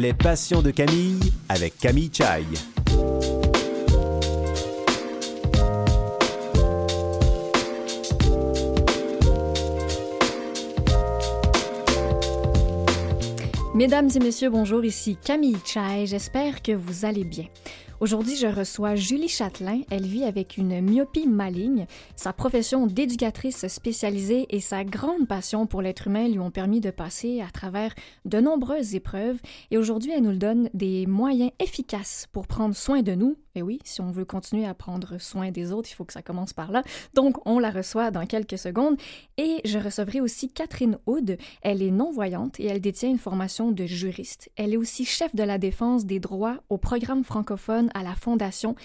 Les passions de Camille avec Camille Chai. Mesdames et messieurs, bonjour, ici Camille Chai, j'espère que vous allez bien. Aujourd'hui, je reçois Julie Châtelain. Elle vit avec une myopie maligne. Sa profession d'éducatrice spécialisée et sa grande passion pour l'être humain lui ont permis de passer à travers de nombreuses épreuves. Et aujourd'hui, elle nous donne des moyens efficaces pour prendre soin de nous. Et oui, si on veut continuer à prendre soin des autres, il faut que ça commence par là. Donc, on la reçoit dans quelques secondes. Et je recevrai aussi Catherine Houd. Elle est non-voyante et elle détient une formation de juriste. Elle est aussi chef de la défense des droits au programme francophone à la Fondation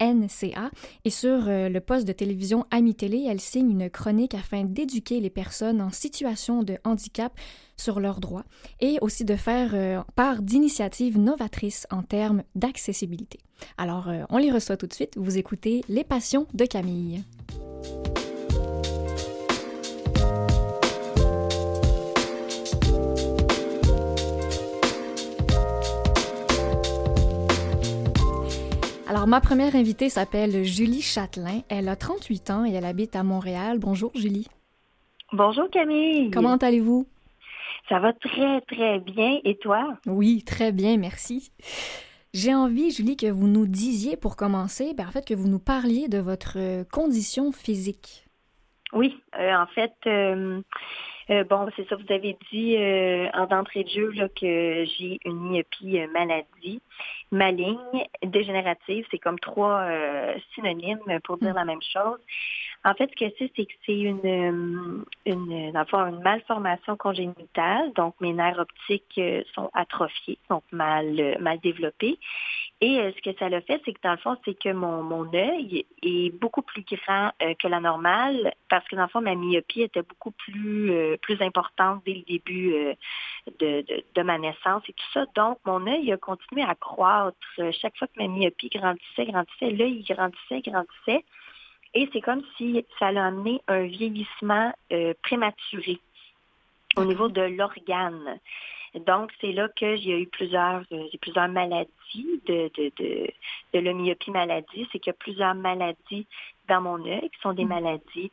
INCA et sur euh, le poste de télévision Ami Télé, elle signe une chronique afin d'éduquer les personnes en situation de handicap sur leurs droits et aussi de faire euh, part d'initiatives novatrices en termes d'accessibilité. Alors, euh, on les reçoit tout de suite. Vous écoutez Les Passions de Camille. Alors, ma première invitée s'appelle Julie Châtelain. Elle a 38 ans et elle habite à Montréal. Bonjour, Julie. Bonjour, Camille. Comment allez-vous? Ça va très, très bien. Et toi? Oui, très bien, merci. J'ai envie, Julie, que vous nous disiez pour commencer, ben, en fait, que vous nous parliez de votre condition physique. Oui, euh, en fait, euh, euh, bon, c'est ça, vous avez dit en d'entrée de jeu là, que j'ai une myopie maladie maligne, dégénérative. C'est comme trois synonymes pour dire mm. la même chose. En fait, ce que c'est, c'est que c'est une, une, une, une malformation congénitale. Donc, mes nerfs optiques sont atrophiés, donc mal, mal développés. Et euh, ce que ça l'a fait, c'est que dans le fond, c'est que mon, mon œil est beaucoup plus grand euh, que la normale parce que dans le fond, ma myopie était beaucoup plus, euh, plus importante dès le début de, de, de, ma naissance et tout ça. Donc, mon œil a continué à croître. Chaque fois que ma myopie grandissait, grandissait, l'œil grandissait, grandissait. Et c'est comme si ça a amené un vieillissement prématuré au niveau de l'organe. Donc, c'est là que j'ai eu plusieurs, euh, j'ai plusieurs maladies de, de, de, de l'homyopie maladie. C'est qu'il y a plusieurs maladies dans mon œil qui sont des mm. maladies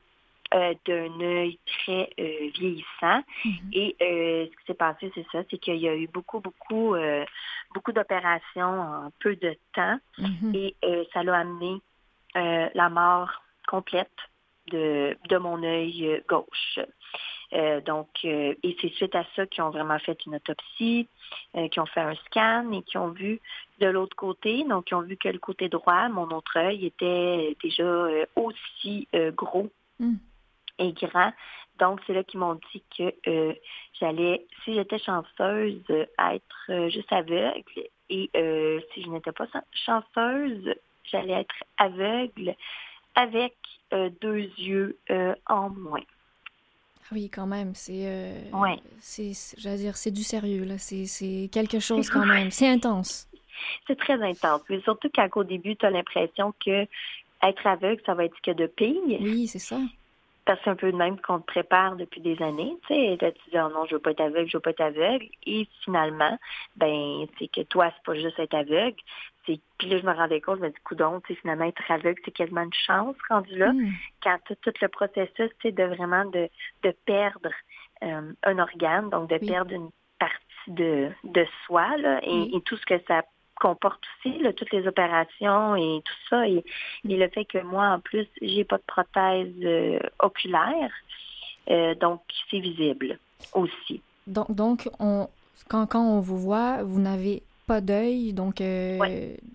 euh, d'un œil très euh, vieillissant. Mm-hmm. Et ce qui s'est passé, c'est ça, c'est qu'il y a eu beaucoup, beaucoup, beaucoup d'opérations en peu de temps. Mm-hmm. Et ça l'a amené la mort complète de, de mon œil gauche. Euh, donc, euh, et c'est suite à ça qu'ils ont vraiment fait une autopsie, euh, qui ont fait un scan et qui ont vu de l'autre côté, donc ils ont vu que le côté droit, mon autre œil, était déjà aussi gros hmm. et grand. Donc, c'est là qu'ils m'ont dit que j'allais, si j'étais chanceuse, être juste aveugle. Et si je n'étais pas chanceuse, j'allais être aveugle avec deux yeux en moins. Oui, quand même. C'est. Euh, ouais. C'est, j'allais dire, c'est du sérieux, là. C'est, c'est quelque chose quand même. C'est intense. C'est très intense. Mais surtout qu'au début, tu as l'impression que être aveugle, ça va être que de pire. Oui, c'est ça. Parce que c'est un peu de même qu'on te prépare depuis des années. Tu sais, tu dis, oh non, je veux pas être aveugle, je veux pas être aveugle. Et finalement, ben, c'est que toi, c'est pas juste être aveugle, puis là, je me rendais compte, je me dis, coudon, tu sais, finalement, être aveugle, c'est quasiment une chance rendu là. Hmm. Quand tout, tout, le processus, c'est de vraiment de, de perdre euh, un organe, donc de perdre une partie de, de soi, là, et, tout ce que ça comporte aussi, là, toutes les opérations et tout ça. Et, et le fait que moi, en plus, j'ai pas de prothèse euh, oculaire, euh, donc c'est visible aussi. Donc, donc on, quand, quand on vous voit, vous n'avez pas d'œil, donc euh,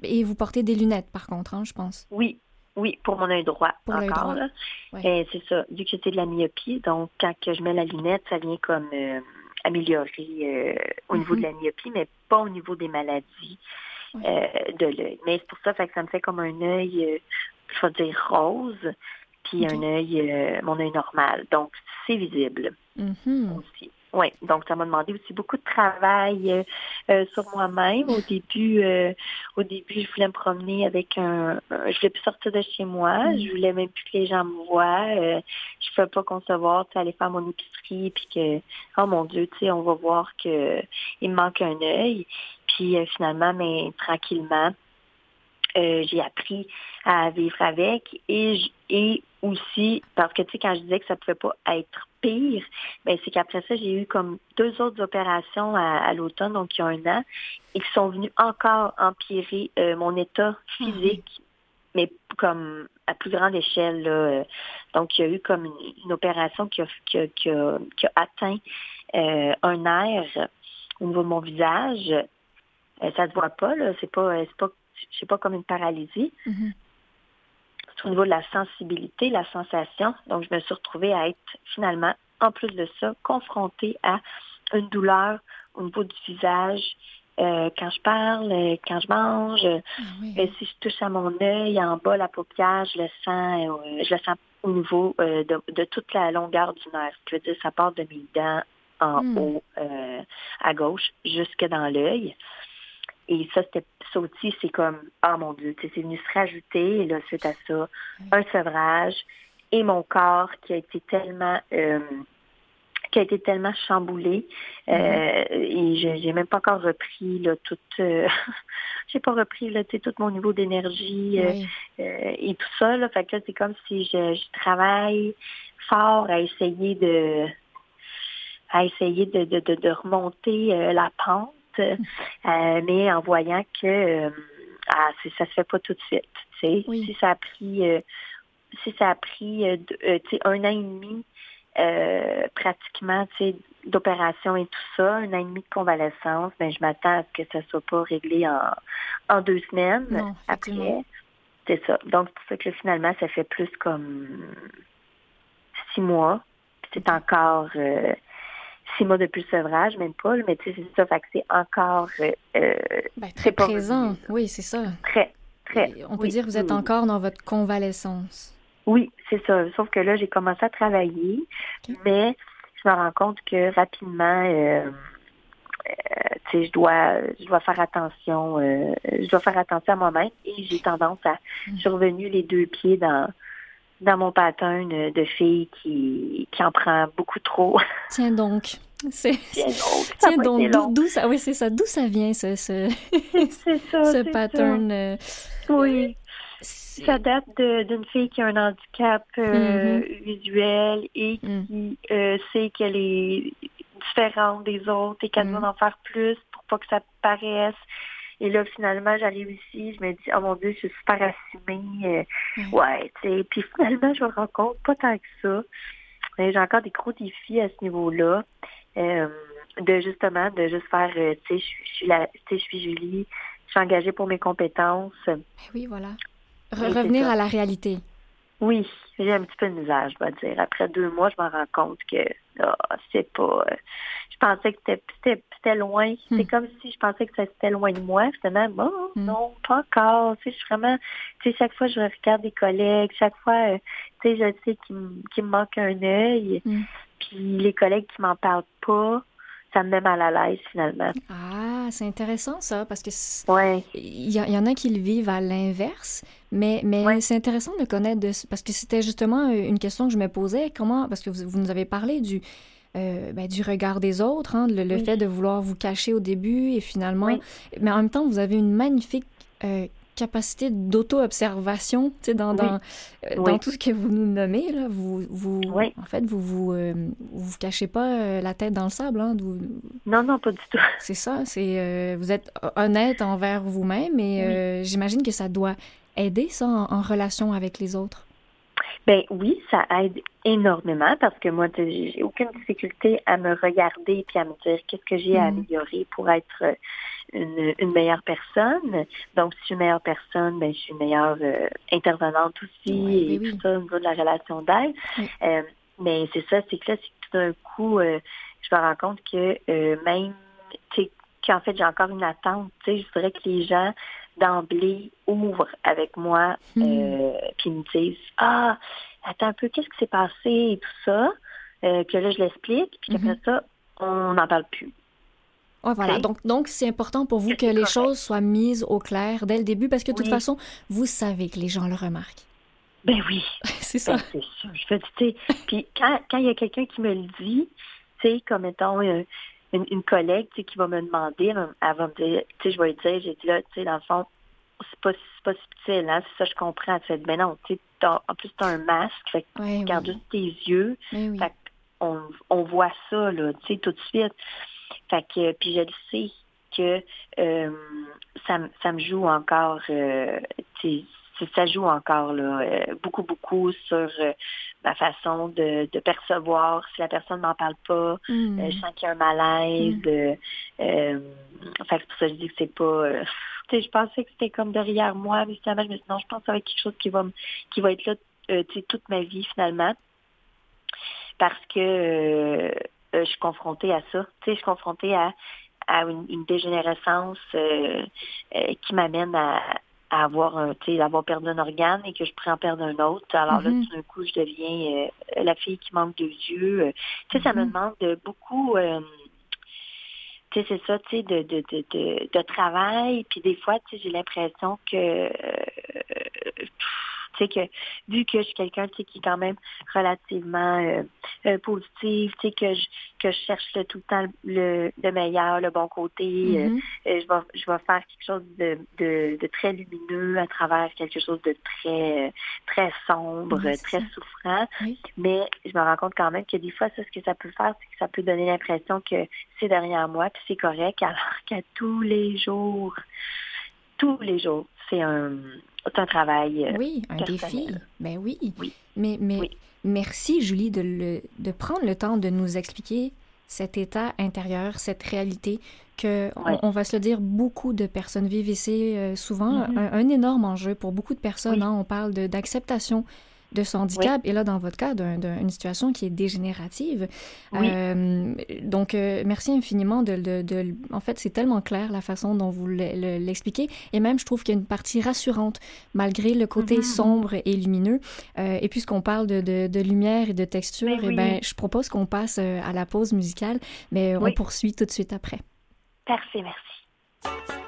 et vous portez des lunettes par contre, hein, je pense. Oui, oui, pour mon œil droit. Pour encore, droit. C'est ça. Vu que c'était de la myopie, donc quand je mets la lunette, ça vient comme euh, améliorer euh, au niveau de la mhm. myopie, mais pas au niveau des maladies de l'œil. Mais c'est pour ça que ça me fait comme un œil, je vais dire rose, puis un œil, mon œil normal. Donc c'est visible mhm. aussi. Oui, donc ça m'a demandé aussi beaucoup de travail euh, euh, sur moi-même. Au début, euh, au début, je voulais me promener avec un, je voulais plus sortir de chez moi. Mm. Je voulais même plus que les gens me voient. je ne pouvais pas concevoir, tu aller faire mon épicerie, puis que, oh mon Dieu, tu sais, on va voir que il me manque un œil. puis finalement, mais tranquillement, j'ai appris à vivre avec et, et aussi, parce que tu sais, quand je disais que ça ne pouvait pas être pire, ben, c'est qu'après ça, j'ai eu comme deux autres opérations à, l'automne, donc il y a un an, et qui sont venues encore empirer euh, mon état ah physique, mais comme à plus grande échelle. Donc, il y a eu comme une, opération qui a, qui a, atteint euh, un nerf au niveau de mon visage. Ça euh, ça se voit pas, là. C'est pas, c'est pas, c'est pas comme une paralysie. Mm-hmm au niveau de la sensibilité, la sensation. Donc, je me suis retrouvée à être finalement, en plus de ça, confrontée à une douleur au niveau du visage. Euh, quand je parle, euh, quand je mange, ah euh, si je touche à mon œil, en bas, la paupière, je le sens, je le sens au niveau de, toute la longueur du nerf. Ce qui veut dire, ça part de mes dents en hmm. haut à gauche jusque dans l'œil. Et ça, c'était ça aussi, c'est comme, oh mon Dieu, c'est venu se rajouter, et là, suite à ça, un sevrage et mon corps qui a été tellement euh, qui a été tellement chamboulé euh, mm-hmm. et j'ai même pas encore repris là tout euh, j'ai pas repris là tout mon niveau d'énergie et tout ça là. Fait que c'est comme si je, je, travaille fort à essayer de à essayer de, de, de remonter la pente. euh, mais en voyant que euh, ah, ça se fait pas tout de suite. Si ça a pris euh, si ça a pris un an et demi pratiquement d'opération et tout ça, un an et demi de convalescence, ben, je m'attends à ce que ça soit pas réglé en, en deux semaines après. C'est ça. Donc, c'est pour ça que finalement, ça fait plus comme six mois. C'est encore six mois depuis le sevrage, même pas, mais tu sais, c'est ça, fait que c'est encore... Euh, euh ben, très présent, oui, c'est ça. Très, très. on peut dire que vous êtes encore dans votre convalescence. Oui, c'est ça. Sauf que là, j'ai commencé à travailler, mais je me rends compte que rapidement, euh, euh, tu sais, je dois, je dois faire attention, je dois faire attention à moi-même et j'ai tendance à, mm. je les deux pieds dans dans mon pattern de fille qui, qui en prend beaucoup trop. Tiens donc. C'est, Tiens donc, d'où, ça, oui, c'est ça, d'où ça vient ce, ce, ça, ce pattern. Euh, oui. Ça date d'une fille qui a un handicap euh, mm-hmm. visuel et mm. qui euh, sait qu'elle est différente des autres et qu'elle mm. doit en faire plus pour pas que ça paraisse. Et là, finalement, j'arrive ici, je me dis, oh mon Dieu, je suis super assumée. Euh, ouais, tu sais. Puis finalement, je me rends compte, pas tant que ça. J'ai encore des gros défis à ce niveau-là. Euh, de justement, de juste faire, euh, tu sais, je suis la, tu sais, je suis Julie, je suis engagée pour mes compétences. Ben oui, voilà. revenir à la réalité. Oui, j'ai un petit peu de misère, je dois dire. Après deux mois, je me rends compte que oh, c'est pas. Euh, je pensais que c'était loin. C'est hmm. comme si je pensais que ça c'était loin de moi. Finalement, bon, hmm. non, pas encore. Tu sais, je suis vraiment. Tu sais, chaque fois, je regarde des collègues. Chaque fois, euh, tu sais, je sais qu'il me manque un œil. Hmm. Puis les collègues qui m'en parlent pas, ça me met mal à l'aise finalement. Ah, c'est intéressant ça, parce que ouais. il y, y, en a qui le vivent à l'inverse, mais, mais c'est intéressant de connaître, de, parce que c'était justement une question que je me posais, comment, parce que vous, vous nous avez parlé du, euh, ben, du regard des autres, hein, le, fait de vouloir vous cacher au début et finalement, mais en même temps, vous avez une magnifique euh, capacité d'auto-observation, tu sais, dans, dans, euh, dans, tout ce que vous nous nommez, là, vous, vous en fait, vous vous, euh, vous, cachez pas euh, la tête dans le sable, hein, Non, non, pas du tout. C'est ça, c'est, vous êtes honnête envers vous-même et j'imagine que ça doit aider, ça, en, relation avec les autres. Ben oui, ça aide énormément parce que moi, j'ai aucune difficulté à me regarder puis à me dire qu'est-ce que j'ai à mm. améliorer pour être une, meilleure personne. Donc, si je suis une meilleure personne, ben, je suis une meilleure euh, intervenante aussi et tout ça au niveau de la relation d'aide. Euh, mais c'est ça, c'est que là, c'est tout d'un coup, euh, je me rends compte que même, qu'en fait, j'ai encore une attente. Tu sais, je voudrais que les gens d'emblée ouvrent avec moi hmm. puis me disent Ah, attends un peu, qu'est-ce qui s'est passé et tout ça. que là, je l'explique, puis après mm-hmm. ça, on n'en parle plus voilà. Donc, donc c'est important pour vous que les choses soient mises au clair dès le début parce que de toute façon, vous savez que les gens le remarquent. Ben oui. c'est ça. Ben, c'est sûr. Je fais, puis quand il y a quelqu'un qui me le dit, tu sais, comme étant, euh, une, collègue qui va me demander, elle va me dire, tu sais, je vais lui dire, j'ai dit là, tu sais, dans le fond, c'est pas, pas subtil, hein, c'est ça, je comprends. Tu mais non, tu sais, en plus, tu as un masque, fait que tu regardes juste tes yeux. Fait on, on voit ça, là, tu sais, tout de suite. Fait que, puis je le sais que euh, ça, ça me joue encore, euh, ça joue encore là, euh, beaucoup, beaucoup sur ma façon de, de, percevoir. Si la personne m'en parle pas, mm. je sens qu'il y a un malaise. Mm. fait que pour ça je dis que c'est pas. je pensais que c'était comme derrière moi, mais finalement, je me suis dit non, je pense que ça va être quelque chose qui va qui va être là toute ma vie finalement. Parce que je suis confrontée à ça. Tu sais, je suis confrontée à à une, dégénérescence euh, euh, qui m'amène à, avoir un, avoir perdu un organe et que je en perdre un autre. Alors là, mm-hmm. tout d'un coup, je deviens euh, la fille qui manque de yeux. Tu sais, ça me mm-hmm. demande beaucoup tu sais, c'est ça, tu sais, de, de, de, de, travail. Puis des fois, tu sais, j'ai l'impression que tu sais que vu que je suis quelqu'un qui est quand même relativement euh, euh, positif, tu sais que je que je cherche tout le temps le, meilleur, le bon côté, euh, mm-hmm. je vais je vais faire quelque chose de, de, très lumineux à travers quelque chose de très très sombre, très souffrant. Mais je me rends compte quand même que des fois, ça, ce que ça peut faire, c'est que ça peut donner l'impression que c'est derrière moi, puis c'est correct, alors qu'à tous les jours, tous les jours, c'est un c'est un travail. Euh, oui, un défi. Ben oui. oui. Mais, mais merci, Julie, de, le, de prendre le temps de nous expliquer cet état intérieur, cette réalité que, on, va se le dire, beaucoup de personnes vivent ici, euh, souvent mm-hmm. un, énorme enjeu pour beaucoup de personnes. Hein, on parle d'acceptation de son handicap, et là, dans votre cas, d'une situation qui est dégénérative. Euh, donc, euh, merci infiniment de, de, En fait, c'est tellement clair la façon dont vous l'expliquez, et même, je trouve qu'il y a une partie rassurante, malgré le côté mm-hmm. sombre et lumineux. Euh, et puisqu'on parle de, lumière et de texture, et eh ben, je propose qu'on passe à la pause musicale, mais on poursuit tout de suite après. Parfait, merci.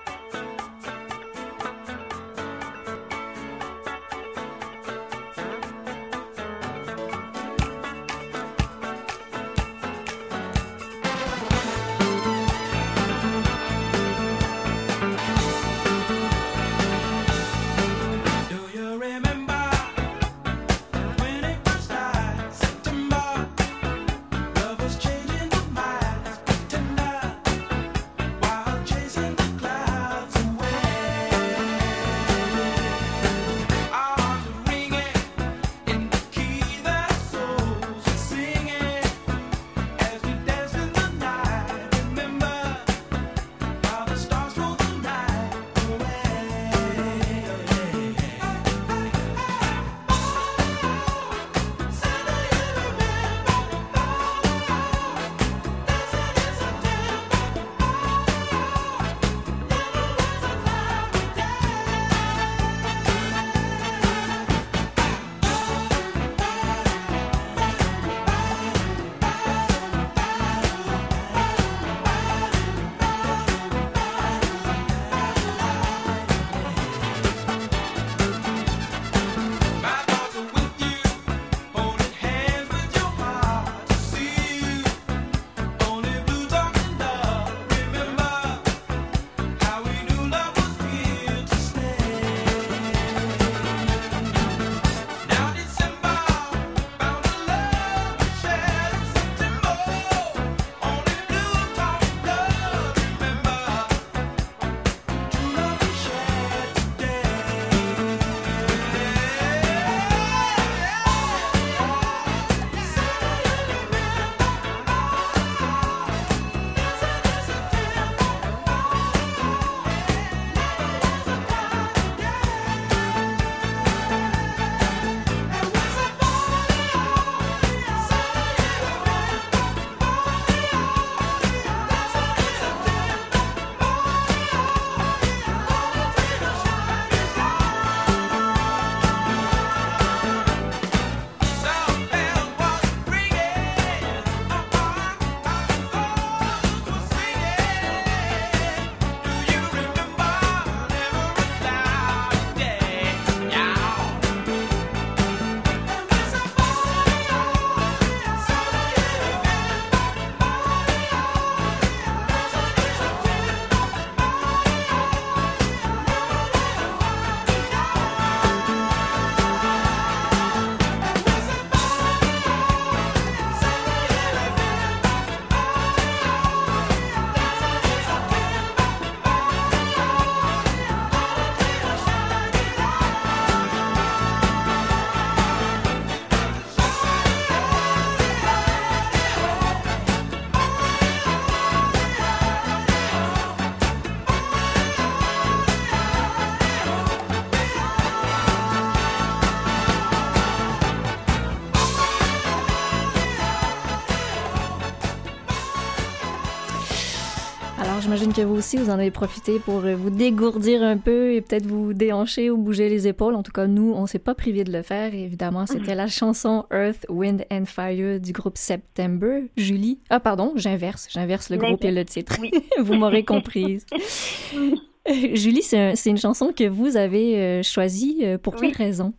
Alors, j'imagine que vous aussi, vous en avez profité pour euh, vous dégourdir un peu et peut-être vous déhancher ou bouger les épaules. En tout cas, nous, on s'est pas privé de le faire. évidemment, c'était la chanson Earth, Wind and Fire du groupe September. Julie. Ah, pardon, j'inverse. J'inverse le groupe et le titre. Oui. vous m'aurez comprise. Julie, c'est une chanson que vous avez euh, choisie. Euh, pour quelle raison?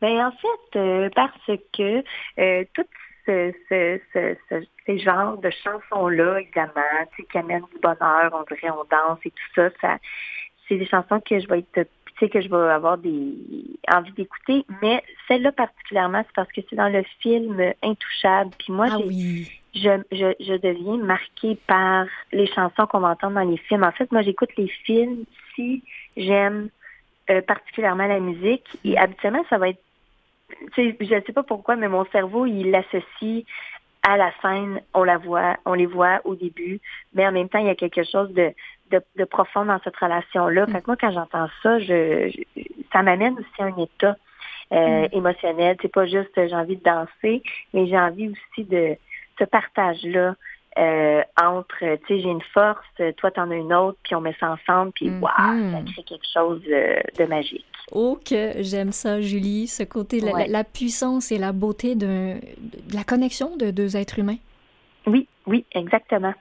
Ben, en fait, parce que toutes ce, ce, ce, ces genres de chansons-là, évidemment, qui amènent du bonheur, on dirait, on danse et tout ça, ça c'est des chansons que je vais être que je vais avoir des envie d'écouter, mais celle-là particulièrement, c'est parce que c'est dans le film Intouchable. Puis moi, ah je, je, je deviens marquée par les chansons qu'on va entendre dans les films. En fait, moi, j'écoute les films si j'aime euh, particulièrement la musique. Et habituellement, ça va être je ne sais pas pourquoi, mais mon cerveau, il l'associe à la scène, on la voit, on les voit au début, mais en même temps, il y a quelque chose de, de, profond dans cette relation-là. Mm. Fait que moi, quand j'entends ça, je, ça m'amène aussi à un état euh, mm. émotionnel. C'est pas juste j'ai envie de danser, mais j'ai envie aussi de ce partage-là euh, entre, tu sais, j'ai une force, toi t'en as une autre, puis on met ça ensemble, puis waouh, mm-hmm. ça crée quelque chose de magique. Oh, que j'aime ça, Julie, ce côté, la, puissance et la beauté de, la connexion de deux êtres humains. Oui, oui, exactement.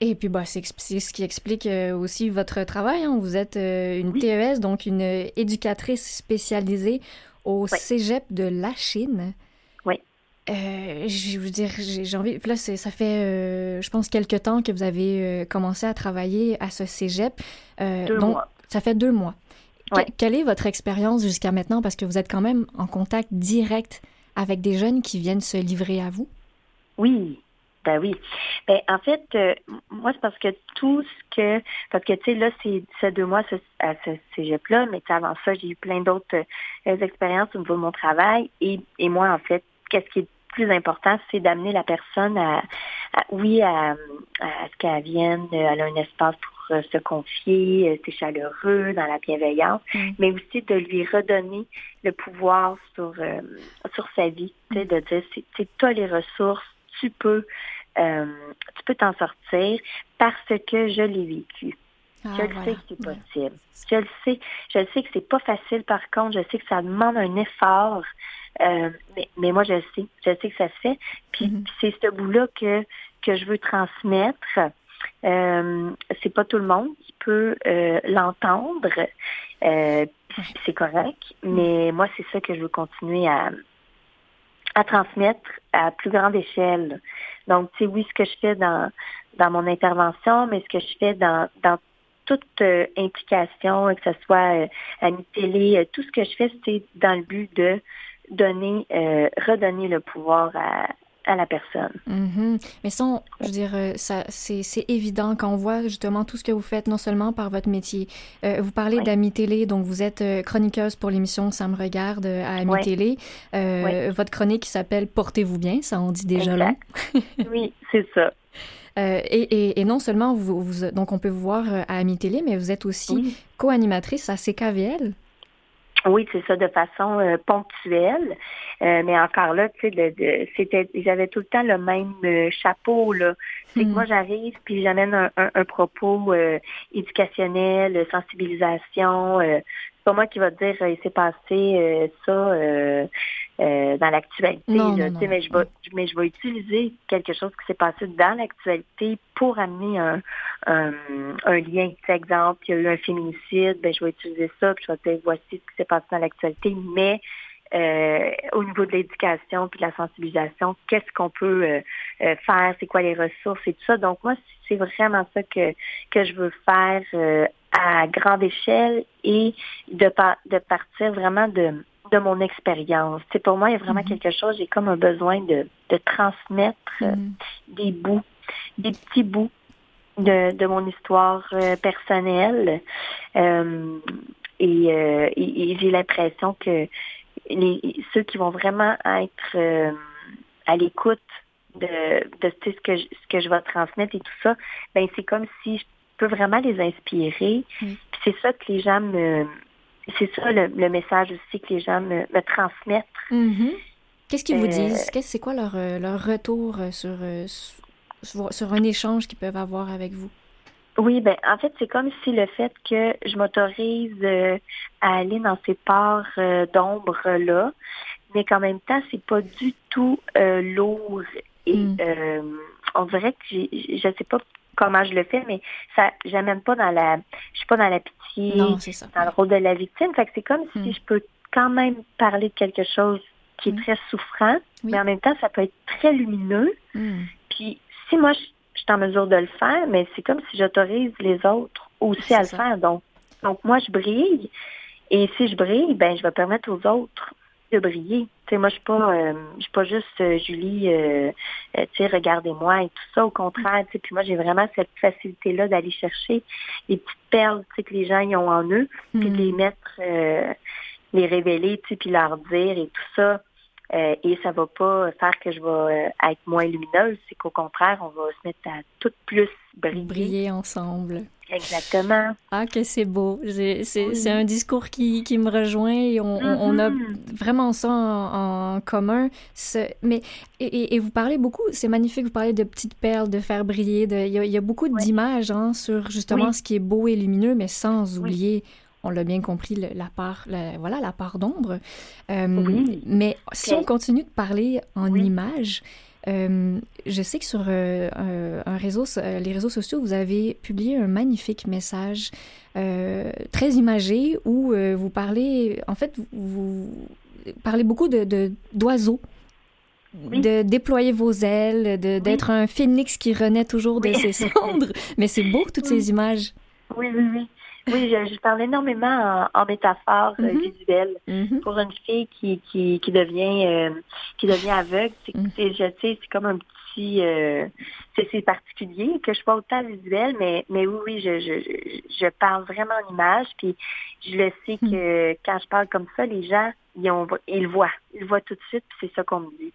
Et puis, bah, c'est ce qui explique euh, aussi votre travail. Hein. Vous êtes euh, une TES, donc une éducatrice spécialisée au cégep de la Chine. Euh, je veux dire, j'ai envie. Là, ça fait, je pense, quelques temps que vous avez commencé à travailler à ce cégep. deux donc, mois. Ça fait deux mois. Quelle est votre expérience jusqu'à maintenant? Parce que vous êtes quand même en contact direct avec des jeunes qui viennent se livrer à vous. Oui, ben oui. Ben, en fait, euh, moi, c'est parce que tout ce que. Parce que, tu sais, là, c'est deux mois à ce cégep-là, mais avant ça, j'ai eu plein d'autres euh, expériences au niveau de mon travail. Et, et moi, en fait, qu'est-ce qui est plus important, c'est d'amener la personne à, oui, à, ce qu'elle vienne, elle a un espace pour euh, se confier, euh, c'est chaleureux, dans la bienveillance, mm. mais aussi de lui redonner le pouvoir sur, euh, sur sa vie, mm. de dire, c'est toi les ressources, tu peux tu peux t'en sortir parce que je l'ai vécu. Ah, je le sais que c'est possible. Je le sais. Je le sais que c'est pas facile par contre. Je sais que ça demande un effort. Euh, mais, mais, moi, je le sais. Je sais que ça se fait. Puis, mm-hmm. c'est ce bout-là que, que je veux transmettre. Euh, c'est pas tout le monde qui peut euh, l'entendre. Euh, c'est correct. Mais moi, c'est ça que je veux continuer à, à transmettre à plus grande échelle. Donc, tu sais, oui, ce que je fais dans, dans mon intervention, mais ce que je fais dans, dans toute euh, implication, que ce soit euh, à mi télé, euh, tout ce que je fais, c'est dans le but de donner, redonner le pouvoir à, à la personne. Mm-hmm. Mais ça, je veux dire, ça, c'est, évident quand on voit justement tout ce que vous faites, non seulement par votre métier. vous parlez d'Ami Télé, donc vous êtes chroniqueuse pour l'émission Ça me regarde à Ami Télé. Votre chronique s'appelle Portez-vous bien, ça on dit déjà là. oui, c'est ça. Euh, et, non seulement vous, donc on peut vous voir euh, à Ami Télé, mais vous êtes aussi co-animatrice à CKVL. Oui, c'est ça, de façon euh, ponctuelle. mais encore là, tu sais, c'était, j'avais tout le temps le même chapeau là. C'est que hmm. moi j'arrive puis j'amène un, propos éducationnel, sensibilisation. c'est pas moi qui va te dire il s'est passé ça euh, dans l'actualité. Mais je vais mais je vais utiliser quelque chose qui s'est passé dans l'actualité pour amener un, un, un lien. Par exemple, il y a eu un féminicide, ben je vais utiliser ça, puis je vais dire voici ce qui s'est passé dans l'actualité, mais euh, au niveau de l'éducation puis de la sensibilisation, qu'est-ce qu'on peut euh, faire, c'est quoi les ressources et tout ça? Donc moi, c'est vraiment ça que que je veux faire à grande échelle et de, de partir vraiment de de mon expérience. C'est pour moi, il y a vraiment mhm. quelque chose, j'ai comme un besoin de, de transmettre euh, mhm. des bouts, des petits bouts de, de mon histoire euh, personnelle. Euh, et, et, j'ai l'impression que les, ceux qui vont vraiment être à l'écoute de, de ce, que je, ce que je vais transmettre et tout ça, ben c'est comme si je peux vraiment les inspirer. C'est ça que les gens me c'est ça le, message aussi que les gens me, transmettent. Mm-hmm. Qu'est-ce qu'ils vous euh, disent? C'est quoi leur, euh, leur retour euh, sur, sur, un échange qu'ils peuvent avoir avec vous? Oui, ben en fait, c'est comme si le fait que je m'autorise euh, à aller dans ces parts euh, d'ombre-là, mais qu'en même temps, c'est pas du tout euh, lourd. Et Mm. on dirait que j'ai- je sais pas comment je le fais, mais ça j'amène pas dans la je suis pas dans la pitié, Non, c'est ça. dans le rôle de la victime. Fait que c'est comme Mm. si je peux quand même parler de quelque chose qui est Mm. très souffrant, Oui. mais en même temps, ça peut être très lumineux. Mm. Puis si moi, je, je suis en mesure de le faire, mais c'est comme si j'autorise les autres aussi à le faire. Donc, donc moi, je brille. Et si je brille, ben je vais permettre aux autres de briller. Tu sais, moi, je suis pas, euh, je suis pas juste euh, Julie, euh, euh, tu sais, regardez-moi et tout ça. Au contraire, tu sais, puis moi, j'ai vraiment cette facilité-là d'aller chercher les petites perles, tu sais, que les gens y ont en eux, puis de Mm. les mettre, euh, les révéler, tu sais, puis leur dire et tout ça. Euh, et ça va pas faire que je vais être moins lumineuse, c'est qu'au contraire, on va se mettre à tout plus briller. Briller ensemble. Exactement. Ah, que c'est beau. C'est c'est- Oui. c'est un discours qui, qui me rejoint et on, on- on a Mhm. vraiment ça en, en commun. Ce- mais, et, vous parlez beaucoup, c'est magnifique, vous parlez de petites perles, de faire briller. de- Il y, a- il y a beaucoup d'images hein, sur justement Oui. ce qui est beau et lumineux, mais sans oublier, on l'a bien compris, le- la part, la- voilà, la part d'ombre. Euh, Oui. Mais si on continue de parler en Oui. images, euh, je sais que sur euh, un, réseau, euh, les réseaux sociaux, vous avez publié un magnifique message euh, très imagé où vous parlez, en fait, vous, parlez beaucoup de d'oiseaux. Oui. De déployer vos ailes, d'être un phénix qui renaît toujours de Oui. ses cendres. Mais c'est beau, toutes ces images. Oui, oui, oui. Oui, je, je parle énormément en, en métaphore euh, Mhm. visuelle. Mhm. Pour une fille qui, qui, qui devient euh, qui devient aveugle, c'est Mm. c'est- je sais, c'est comme un petit euh, c'est c'est particulier que je sois autant visuel, mais mais oui, oui, je, je, je- parle vraiment en image, puis je le sais que quand je parle comme ça, les gens ils ont ils le voient. Ils le voient tout de suite, puis c'est ça qu'on me dit.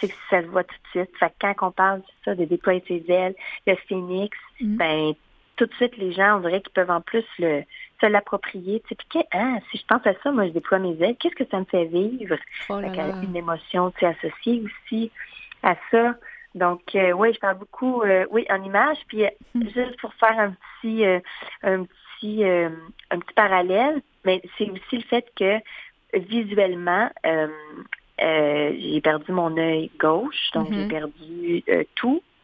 C'est que ça se voit tout de suite. Fait que quand on parle de ça, de déployer ses ailes, le phénix, Mm. ben tout de suite, les gens, on dirait qu'ils peuvent en plus le, se l'approprier. Tu sais, puis ah, si je pense à ça, moi, je déploie mes ailes, qu'est-ce que ça me fait vivre? Oh là là. une émotion tu sais, associée aussi à ça. Donc, euh, oui, je parle beaucoup, euh, oui, en image. Puis, euh, Mm. juste pour faire un petit, euh, un petit, un petit parallèle, mais c'est aussi le fait que visuellement, j'ai perdu mon œil gauche, donc j'ai Mhm. perdu euh,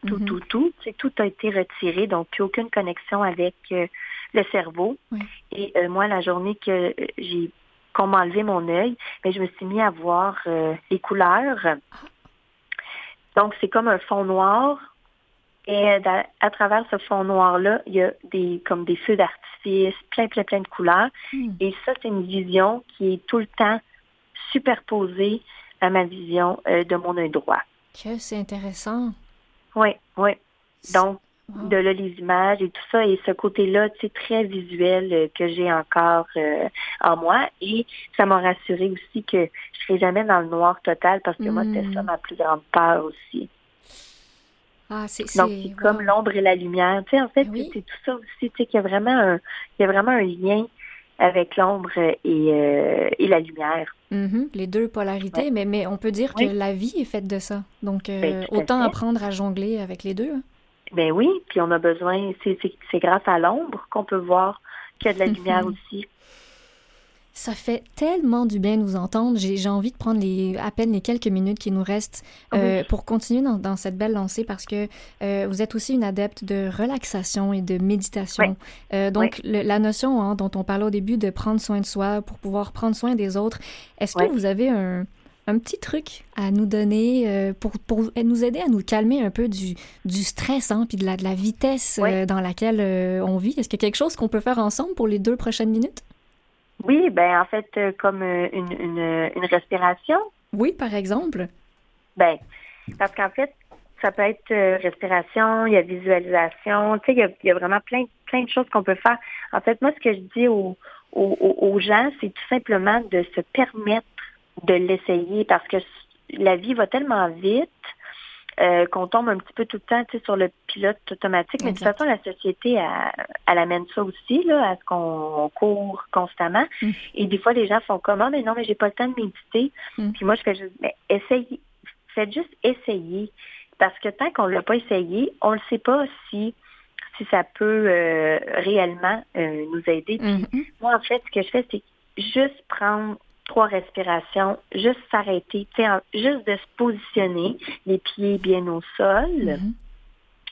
tout, tout, Mhm. tout, tout. Sais, tout a été retiré, donc plus aucune connexion avec euh, le cerveau. Oui. Et euh, moi, la journée que euh, j'ai qu'on m'a enlevé mon œil, mais je me suis mis à voir les couleurs. Donc, c'est comme un fond noir. Et à travers ce fond noir-là, il y a des comme des feux d'artifice, plein, plein, plein de couleurs. Mm. Et ça, c'est une vision qui est tout le temps superposée à ma vision de mon œil droit. Que c'est intéressant. Oui, oui. Donc, Wow. de là, les images et tout ça, et ce côté-là, tu sais, très visuel euh, que j'ai encore euh, en moi. Et ça m'a rassuré aussi que je serai jamais dans le noir total parce que moi, Mm. c'était ça ma plus grande peur aussi. Ah, c'est Donc, c'est- c'est comme l'ombre et la lumière. Tu sais, en fait, Oui. c'est tout ça aussi, tu sais, qu'il y a vraiment un, il y a vraiment un lien avec l'ombre et, euh, et la lumière. Mhm, les deux polarités, Ouais. mais, mais on peut dire Oui. que la vie est faite de ça. Donc, euh, Ben, à autant apprendre à jongler avec les deux. hein. Ben oui, puis on a besoin, c'est grâce à l'ombre qu'on peut voir qu'il y a de la lumière aussi. Ça fait tellement du bien de vous entendre. J'ai j'ai envie de prendre les, à peine les quelques minutes qui nous restent euh, Oui. pour continuer dans, dans cette belle lancée parce que euh, vous êtes aussi une adepte de relaxation et de méditation. Euh, donc, le- la notion hein, dont on parlait au début de prendre soin de soi pour pouvoir prendre soin des autres, est-ce que vous avez un, un petit truc à nous donner euh, pour, pour nous aider à nous calmer un peu du, du stress hein, puis de la, de la vitesse euh, dans laquelle euh, on vit? Est-ce qu'il y a quelque chose qu'on peut faire ensemble pour les deux prochaines minutes? Oui, ben en fait, euh, comme euh, une, une, une respiration, Oui, par exemple. ben parce qu'en fait, ça peut être euh, respiration, il y a visualisation, tu sais, il y a, il y a vraiment plein, plein de choses qu'on peut faire. En fait, moi, ce que je dis aux, aux- aux gens, c'est tout simplement de se permettre de l'essayer parce que la vie va tellement vite euh, qu'on tombe un petit peu tout le temps tu sais, sur le pilote automatique. Mais de toute façon, la société, elle, elle amène ça aussi, là, à ce qu'on court constamment. Mm. Et des fois, les gens font comme, Ah, mais non, mais j'ai pas le temps de méditer. Mm. Puis moi, je fais juste, mais essayez. Faites juste essayer. Parce que tant qu'on l'a pas essayé, on ne sait pas si si ça peut réellement nous aider. Mm-hmm. Moi, en fait, ce que je fais, c'est juste prendre trois respirations, juste s'arrêter, juste de se positionner, les pieds bien au sol. Mm-hmm.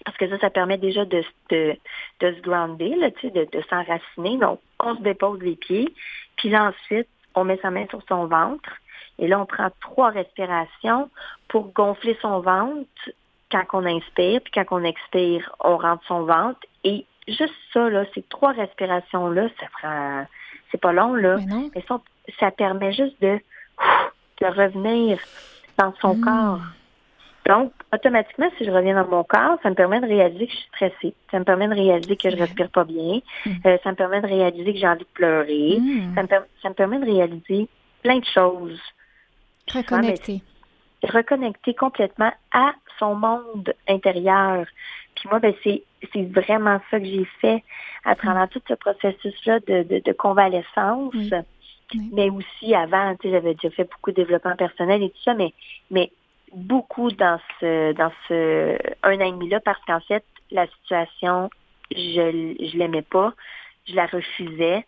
Parce que ça, ça permet déjà de, de, de se grounder, là, de, de s'enraciner. Donc, on se dépose les pieds. Puis là, ensuite, on met sa main sur son ventre. Et là, on prend trois respirations pour gonfler son ventre quand on inspire. Puis quand on expire, on rentre son ventre. Et juste ça, là, ces trois respirations-là, ça prend... C'est pas long, là. Mais, ça, ça, permet juste de, de revenir dans son hmm. corps. Donc, automatiquement, si je reviens dans mon corps, ça me permet de réaliser que je suis stressée. Ça me permet de réaliser que je respire pas bien. Hmm. Euh, ça me permet de réaliser que j'ai envie de pleurer. Ça, me ça, me permet de réaliser plein de choses. Reconnecter. Reconnecter complètement à son monde intérieur. Puis moi, ben, c'est, c'est vraiment ça que j'ai fait à travers tout ce processus-là de, de, de convalescence. Mais aussi avant, tu sais, j'avais déjà fait beaucoup de développement personnel et tout ça, mais, mais beaucoup dans ce dans ce un an et demi là parce qu'en fait la situation je je l'aimais pas. Je la refusais.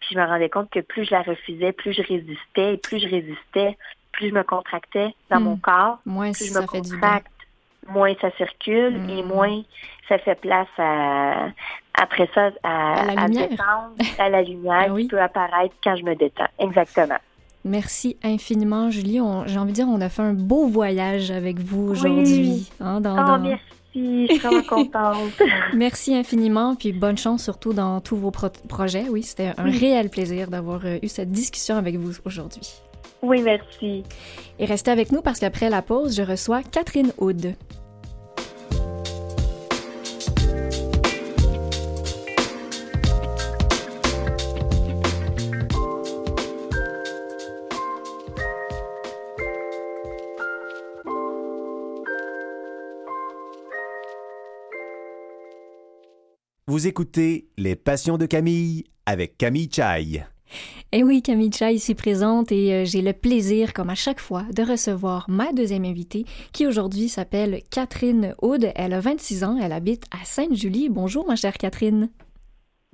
Puis je me rendais compte que plus je la refusais plus je résistais et plus je résistais plus je me contractais dans mon hmm. corps moins plus je me contracte moins ça circule et hmm. moins ça fait place à après ça à, la lumière, à la lumière qui peut apparaître quand je me détends exactement Merci infiniment, Julie. J'ai envie de dire, on a fait un beau voyage avec vous aujourd'hui. Oui. Hein, oh, merci. Je suis vraiment contente. merci infiniment, puis bonne chance surtout dans tous vos projets. Oui, c'était un réel plaisir d'avoir euh, eu cette discussion avec vous aujourd'hui. Oui, merci. Et restez avec nous parce qu'après la pause, je reçois Catherine Houd. Vous écoutez Les Passions de Camille avec Camille Chai. Eh oui, Camille Chai ici présente et euh, j'ai le plaisir, comme à chaque fois, de recevoir ma deuxième invitée qui aujourd'hui s'appelle Catherine Aude. Elle a 26 ans, elle habite à Sainte-Julie. Bonjour, ma chère Catherine.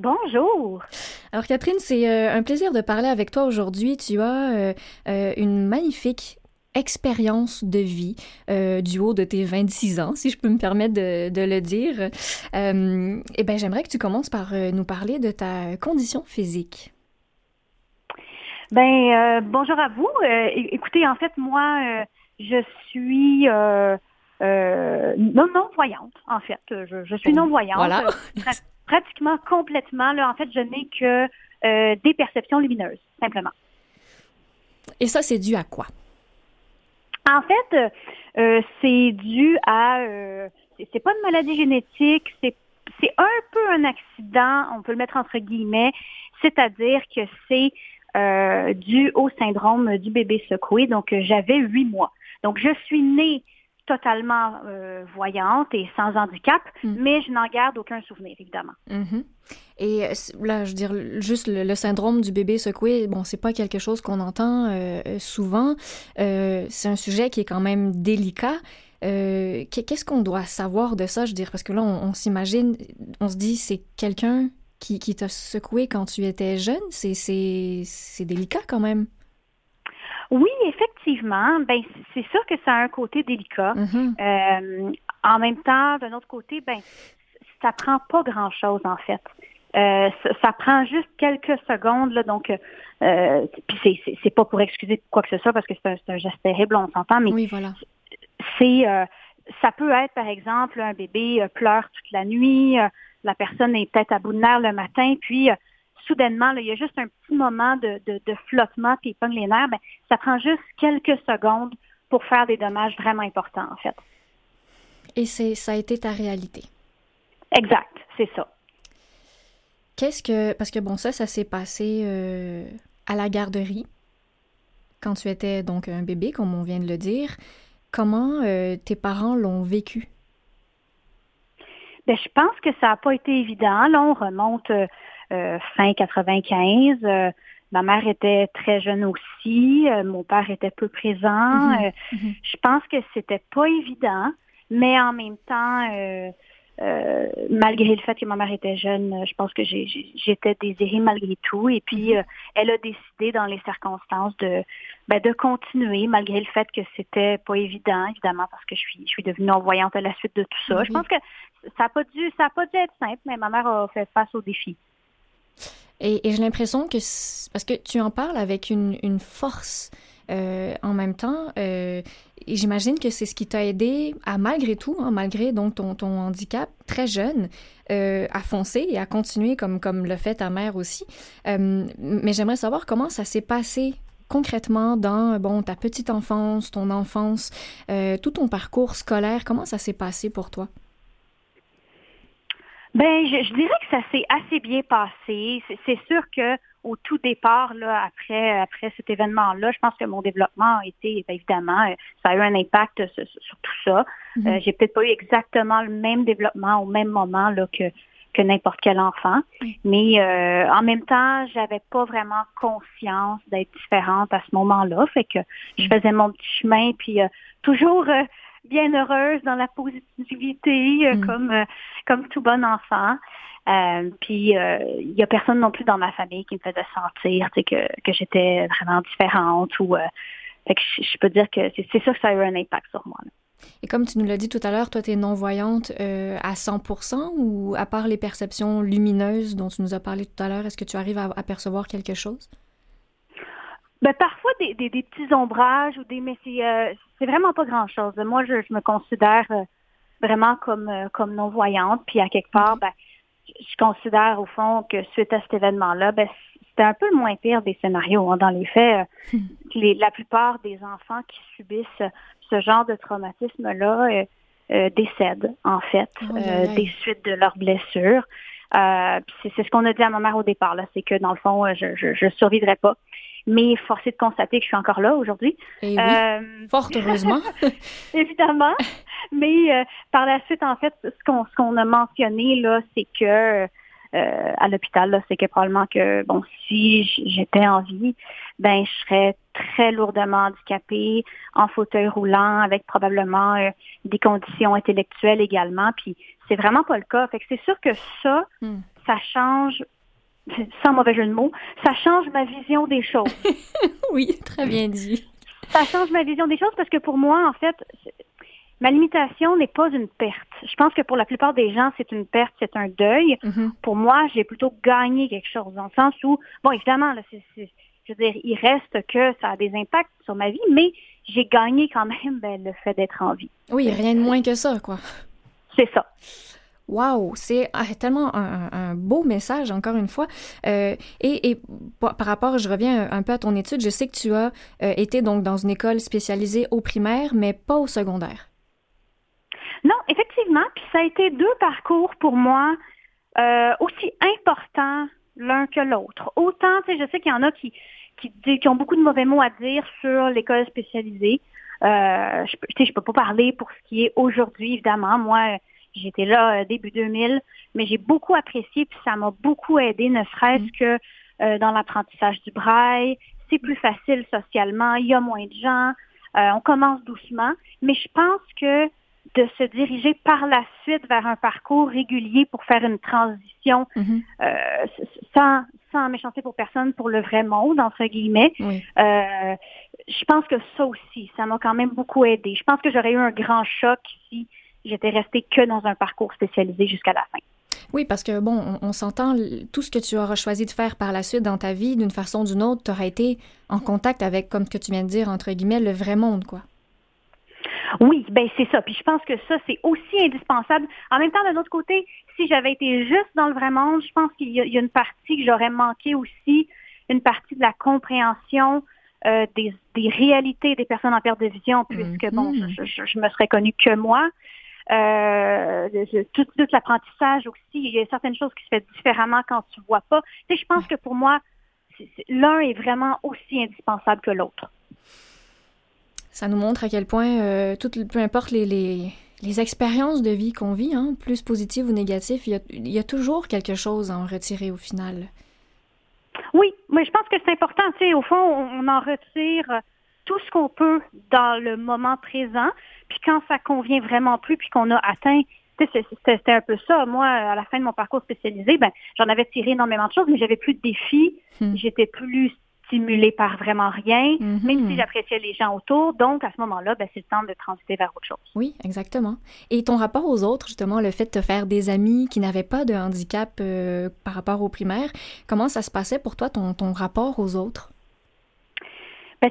Bonjour. Alors Catherine, c'est euh, un plaisir de parler avec toi aujourd'hui. Tu as euh, une magnifique expérience de vie euh, du haut de tes 26 ans, si je peux me permettre de, le dire. Euh, eh bien, j'aimerais que tu commences par nous parler de ta condition physique. Ben, bonjour à vous. écoutez, en fait, moi, je suis non, non voyante, en fait. Je, suis non voyante. Voilà. pratiquement complètement. Là, en fait, je n'ai que des perceptions lumineuses, simplement. Et ça, c'est dû à quoi? En fait, euh, c'est dû à, euh, c'est pas une maladie génétique, c'est c'est un peu un accident, on peut le mettre entre guillemets, c'est-à-dire que c'est euh, dû au syndrome du bébé secoué. Donc, j'avais huit mois. Donc, je suis née totalement euh, voyante et sans handicap, mm. mais je n'en garde aucun souvenir, évidemment. Mm-hmm. Et euh, là, je veux dire, juste le, syndrome du bébé secoué, bon, c'est pas quelque chose qu'on entend euh, souvent. c'est un sujet qui est quand même délicat. Qu'est-ce qu'on doit savoir de ça, je veux dire, parce que là, on, s'imagine, on se dit, c'est quelqu'un qui, qui t'a secoué quand tu étais jeune? C'est délicat quand même. Oui, effectivement. Ben, c'est sûr que ça a un côté délicat. Mm-hmm. Euh, en même temps, d'un autre côté, ben, ça prend pas grand-chose en fait. Euh, ça, prend juste quelques secondes, là, donc euh, puis c'est pas pour excuser quoi que ce soit parce que c'est un, geste terrible, on s'entend, mais oui, voilà. c'est euh, ça peut être par exemple un bébé pleure toute la nuit, la personne est peut-être à bout de nerfs le matin, puis soudainement, il y a juste un petit moment de, flottement qui pogne les nerfs, ben, ça prend juste quelques secondes pour faire des dommages vraiment importants, en fait. Et c'est ça a été ta réalité. Exact, c'est ça. Qu'est-ce que parce que bon ça ça s'est passé euh, à la garderie quand tu étais donc un bébé comme on vient de le dire. Comment euh, tes parents l'ont vécu? Ben, je pense que ça n'a pas été évident. Là, on remonte euh, euh, fin 95. Euh, ma mère était très jeune aussi. Euh, mon père était peu présent. Mhm. Mhm. Je pense que c'était pas évident, mais en même temps, euh, malgré le fait que ma mère était jeune, je pense que j'étais désirée malgré tout. Et puis, mm-hmm. elle a décidé dans les circonstances de, ben, de continuer malgré le fait que c'était pas évident, évidemment, parce que je suis, je suis devenue non-voyante à la suite de tout ça. Je pense que ça n'a pas dû, ça a pas dû être simple, mais ma mère a fait face au défi. Et, j'ai l'impression que, parce que tu en parles avec une, force euh, en même temps, euh, j'imagine que c'est ce qui t'a aidé à, malgré tout, hein, malgré donc ton, ton, handicap, très jeune, euh, à foncer et à continuer comme, comme le fait ta mère aussi. mais j'aimerais savoir comment ça s'est passé concrètement dans bon ta petite enfance, ton enfance, tout ton parcours scolaire, comment ça s'est passé pour toi? Ben, je, dirais que ça s'est assez bien passé. C'est sûr que au tout départ, là, après, après cet événement-là, je pense que mon développement a été, ben, évidemment, euh, ça a eu un impact sur, tout ça. Mm-hmm. Euh, j'ai peut-être pas eu exactement le même développement au même moment là, que, que n'importe quel enfant. Mais euh, en même temps, j'avais pas vraiment conscience d'être différente à ce moment-là. Fait que je mm. faisais mon petit chemin, puis toujours bien heureuse dans la positivité, euh, mm. comme, euh, comme tout bon enfant. Euh, puis il y a personne non plus dans ma famille qui me faisait sentir que, que j'étais vraiment différente ou fait que je, peux dire que c'est ça que ça a eu un impact sur moi. Et comme tu nous l'as dit tout à l'heure, toi, tu es non-voyante à 100% ou à part les perceptions lumineuses dont tu nous as parlé tout à l'heure, est-ce que tu arrives à apercevoir quelque chose? Ben, parfois des, des, petits ombrages ou des mais c'est euh, vraiment pas grand chose. Moi, je, me considère euh, vraiment comme euh, comme non voyante. Puis à quelque part, ben, je considère au fond que suite à cet événement-là, ben, c'était un peu le moins pire des scénarios. Hein. Dans les faits, les, la plupart des enfants qui subissent ce genre de traumatisme-là décèdent en fait des suites de leurs blessures. c'est ce qu'on a dit à ma mère au départ, là, c'est que dans le fond, je, je survivrai pas mais forcé de constater que je suis encore là aujourd'hui. Eh euh, fort heureusement. évidemment. Mais euh, par la suite, en fait, ce qu'on a mentionné là, c'est que euh, à l'hôpital, c'est que probablement que bon, si j'étais en vie, ben je serais très lourdement handicapée, en fauteuil roulant, avec probablement des conditions intellectuelles également. Puis c'est vraiment pas le cas. Fait que c'est sûr que ça, hmm. ça change sans mauvais jeu de mots, ça change ma vision des choses. oui, très bien dit. Ça change ma vision des choses parce que pour moi, en fait, ma limitation n'est pas une perte. Je pense que pour la plupart des gens, c'est une perte, c'est un deuil. Mm-hmm. Pour moi, j'ai plutôt gagné quelque chose, dans le sens où, bon, évidemment, là, je veux dire, il reste que ça a des impacts sur ma vie, mais j'ai gagné quand même ben, le fait d'être en vie. Oui, rien de moins que ça, quoi. C'est ça. Wow, c'est ah, tellement un, beau message, encore une fois. Euh, et, par rapport, je reviens un, peu à ton étude, je sais que tu as euh, été donc dans une école spécialisée au primaire, mais pas au secondaire. Non, effectivement, puis ça a été deux parcours pour moi euh, aussi importants l'un que l'autre. Autant, tu sais, je sais qu'il y en a qui, qui, qui, ont beaucoup de mauvais mots à dire sur l'école spécialisée. je, je peux pas parler pour ce qui est aujourd'hui, évidemment. Moi, J'étais là euh, début 2000, mais j'ai beaucoup apprécié, puis ça m'a beaucoup aidé, ne serait-ce mm. que euh, dans l'apprentissage du braille. C'est plus facile socialement, il y a moins de gens, euh, on commence doucement, mais je pense que de se diriger par la suite vers un parcours régulier pour faire une transition mm-hmm. sans, sans méchanceté pour personne, pour le vrai monde, entre guillemets. je pense que ça aussi, ça m'a quand même beaucoup aidé. Je pense que j'aurais eu un grand choc si j'étais restée que dans un parcours spécialisé jusqu'à la fin. Oui, parce que, bon, on, s'entend, tout ce que tu auras choisi de faire par la suite dans ta vie, d'une façon ou d'une autre, tu auras été en contact avec, comme ce que tu viens de dire, entre guillemets, le vrai monde, quoi. Oui, ben c'est ça. Puis je pense que ça, c'est aussi indispensable. En même temps, d'un autre côté, si j'avais été juste dans le vrai monde, je pense qu'il y, a une partie que j'aurais manqué aussi, une partie de la compréhension euh, des, réalités des personnes en perte de vision, puisque, bon, mm-hmm. je, je, me serais connue que moi. Euh, tout, l'apprentissage aussi. Il y a certaines choses qui se font différemment quand tu vois pas. Tu sais, je pense que pour moi, l'un est vraiment aussi indispensable que l'autre. Ça nous montre à quel point, euh, tout, peu importe les, les, expériences de vie qu'on vit, hein, plus positives ou négatives, il y, a, il y, a, toujours quelque chose à en retirer au final. Oui, mais je pense que c'est important. Tu sais, au fond, on en retire tout ce qu'on peut dans le moment présent. Puis quand ça convient vraiment plus, puis qu'on a atteint c'était un peu ça. Moi, à la fin de mon parcours spécialisé, ben, j'en avais tiré énormément de choses, mais j'avais plus de défis. Hmm. J'étais plus stimulée par vraiment rien, même si mhm. j'appréciais les gens autour. Donc, à ce moment-là, ben, c'est le temps de transiter vers autre chose. Oui, exactement. Et ton rapport aux autres, justement, le fait de te faire des amis qui n'avaient pas de handicap euh, par rapport au primaire, comment ça se passait pour toi, ton, ton rapport aux autres?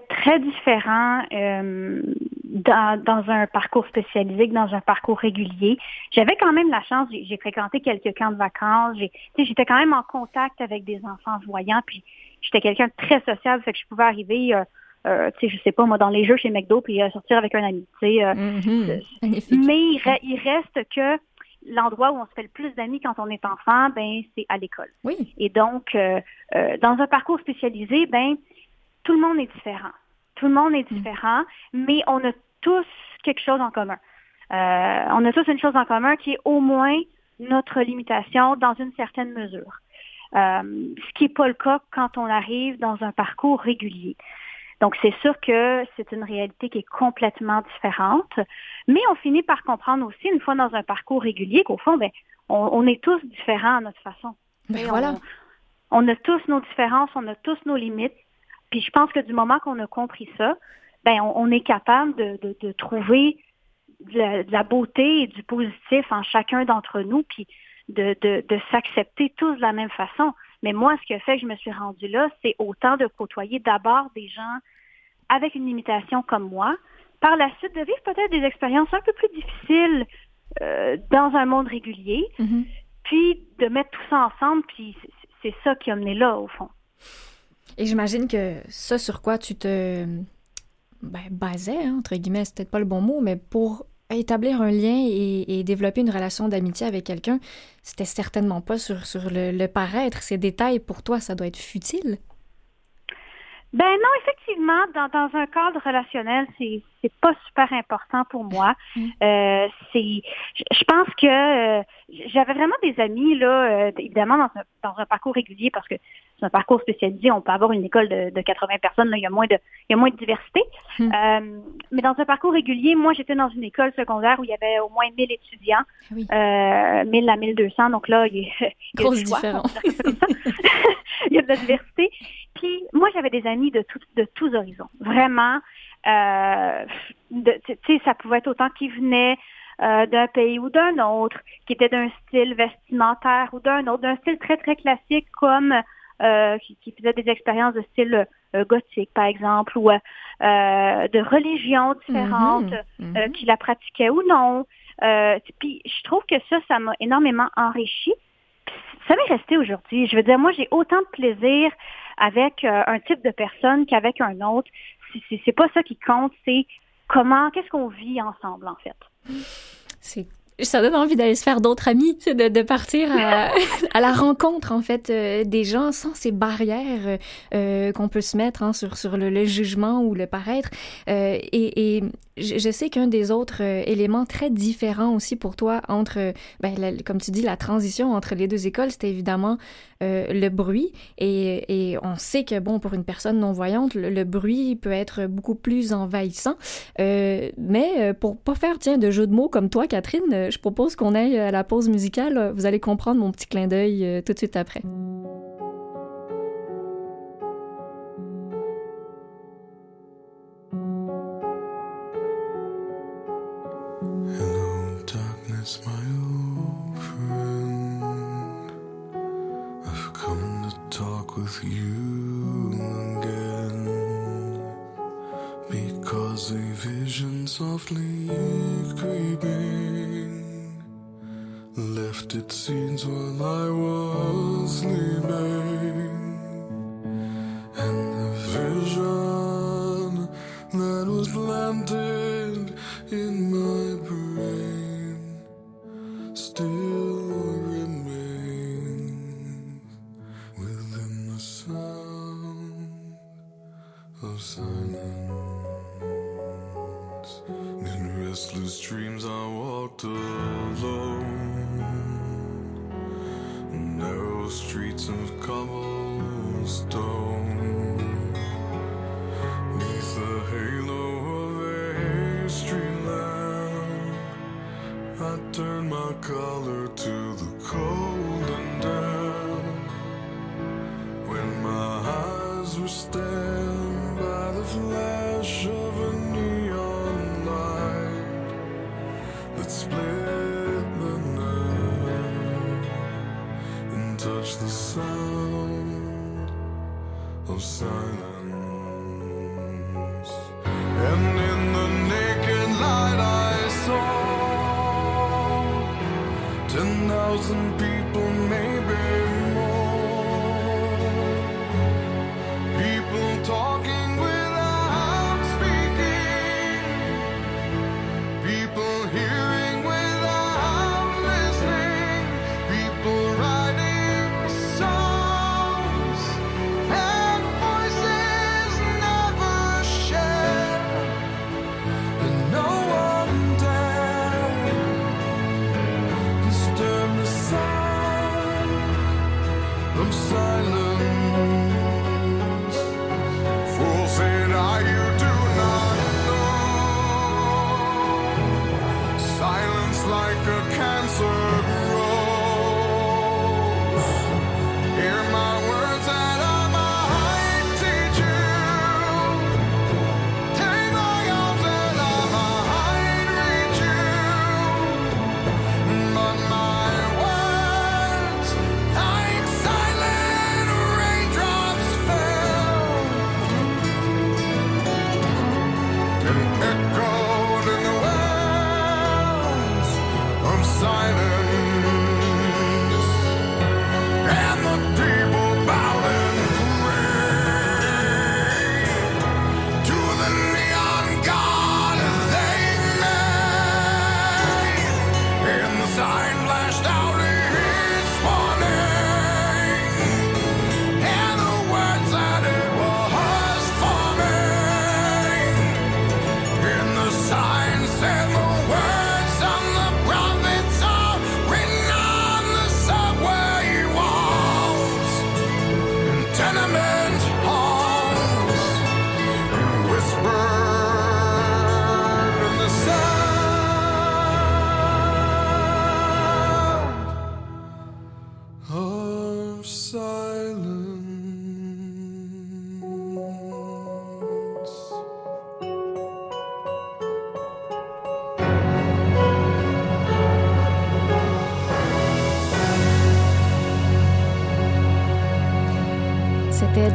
Très différent euh, dans, dans, un parcours spécialisé que dans un parcours régulier. J'avais quand même la chance, j'ai fréquenté quelques camps de vacances, j'étais quand même en contact avec des enfants voyants, puis j'étais quelqu'un de très social, fait que je pouvais arriver, euh, euh, tu sais, je sais pas, moi, dans les jeux chez McDo, puis euh, sortir avec un ami, tu sais. Euh, mm-hmm. Mais il, reste que l'endroit où on se fait le plus d'amis quand on est enfant, ben c'est à l'école. Oui. Et donc, dans un parcours spécialisé, ben tout le monde est différent. Tout le monde est mm. différent, mais on a tous quelque chose en commun. on a tous une chose en commun qui est au moins notre limitation dans une certaine mesure. Euh, ce qui n'est pas le cas quand on arrive dans un parcours régulier. Donc, c'est sûr que c'est une réalité qui est complètement différente, mais on finit par comprendre aussi, une fois dans un parcours régulier, qu'au fond, ben, on, est tous différents à notre façon. Ben voilà. On, a tous nos différences, on a tous nos limites. Puis je pense que du moment qu'on a compris ça, ben, on, est capable de, trouver de la, beauté et du positif en chacun d'entre nous. Puis de, de, de s'accepter tous de la même façon. Mais moi, ce qui a fait que je me suis rendue là, c'est autant de côtoyer d'abord des gens avec une limitation comme moi, par la suite de vivre peut-être des expériences un peu plus difficiles euh, dans un monde régulier, mm-hmm. puis de mettre tout ça ensemble, puis c'est ça qui a mené là, au fond. Et j'imagine que ça sur quoi tu te ben, basais, hein, entre guillemets, c'est peut-être pas le bon mot, mais pour établir un lien et, développer une relation d'amitié avec quelqu'un, c'était certainement pas sur, sur le, le, paraître. Ces détails, pour toi, ça doit être futile? Ben non, effectivement, dans, dans un cadre relationnel, c'est c'est pas super important pour moi. Mm. Euh, c'est, je pense que euh, j'avais vraiment des amis là, euh, évidemment dans un, dans un parcours régulier parce que c'est un parcours spécialisé, on peut avoir une école de, de 80 personnes, là, il y a moins de, il y a moins de diversité. Mm. Euh, mais dans un parcours régulier, moi j'étais dans une école secondaire où il y avait au moins 1000 étudiants, ah oui. 1000 à 1200, donc là il y a, il y a différence. il y a de la diversité. Puis moi, j'avais des amis de, tout, de tous horizons. Vraiment, euh, tu sais, ça pouvait être autant qu'ils venaient euh, d'un pays ou d'un autre, qui étaient d'un style vestimentaire ou d'un autre, d'un style très, très classique comme euh, qui, qui faisaient des expériences de style euh, gothique, par exemple, ou euh, de religions différentes. Mm-hmm. qui la pratiquaient ou non. puis je trouve que ça, ça m'a énormément enrichi. ça m'est resté aujourd'hui. Je veux dire, moi, j'ai autant de plaisir avec euh, un type de personne qu'avec un autre. C'est pas ça qui compte, c'est comment, qu'est-ce qu'on vit ensemble, en fait. C'est ça donne envie d'aller se faire d'autres amis, de, partir à, la rencontre en fait euh, des gens sans ces barrières euh, qu'on peut se mettre hein, sur sur le, jugement ou le paraître. Euh, et je, sais qu'un des autres euh, éléments très différents aussi pour toi entre, ben, comme tu dis, la transition entre les deux écoles, c'était évidemment le bruit. Et, on sait que bon pour une personne non voyante, le, bruit peut être beaucoup plus envahissant. mais pour pas faire tiens de jeu de mots comme toi, Catherine je propose qu'on aille à la pause musicale. Vous allez comprendre mon petit clin d'œil euh, tout de suite après. Softly creeping left its scenes while I was sleeping. And the vision that was planted in my brain still remains within the sound of silence. Restless dreams, I walked alone. Narrow streets of cobblestone. Neath the halo of a street lamp, I turned my The Sound of Silence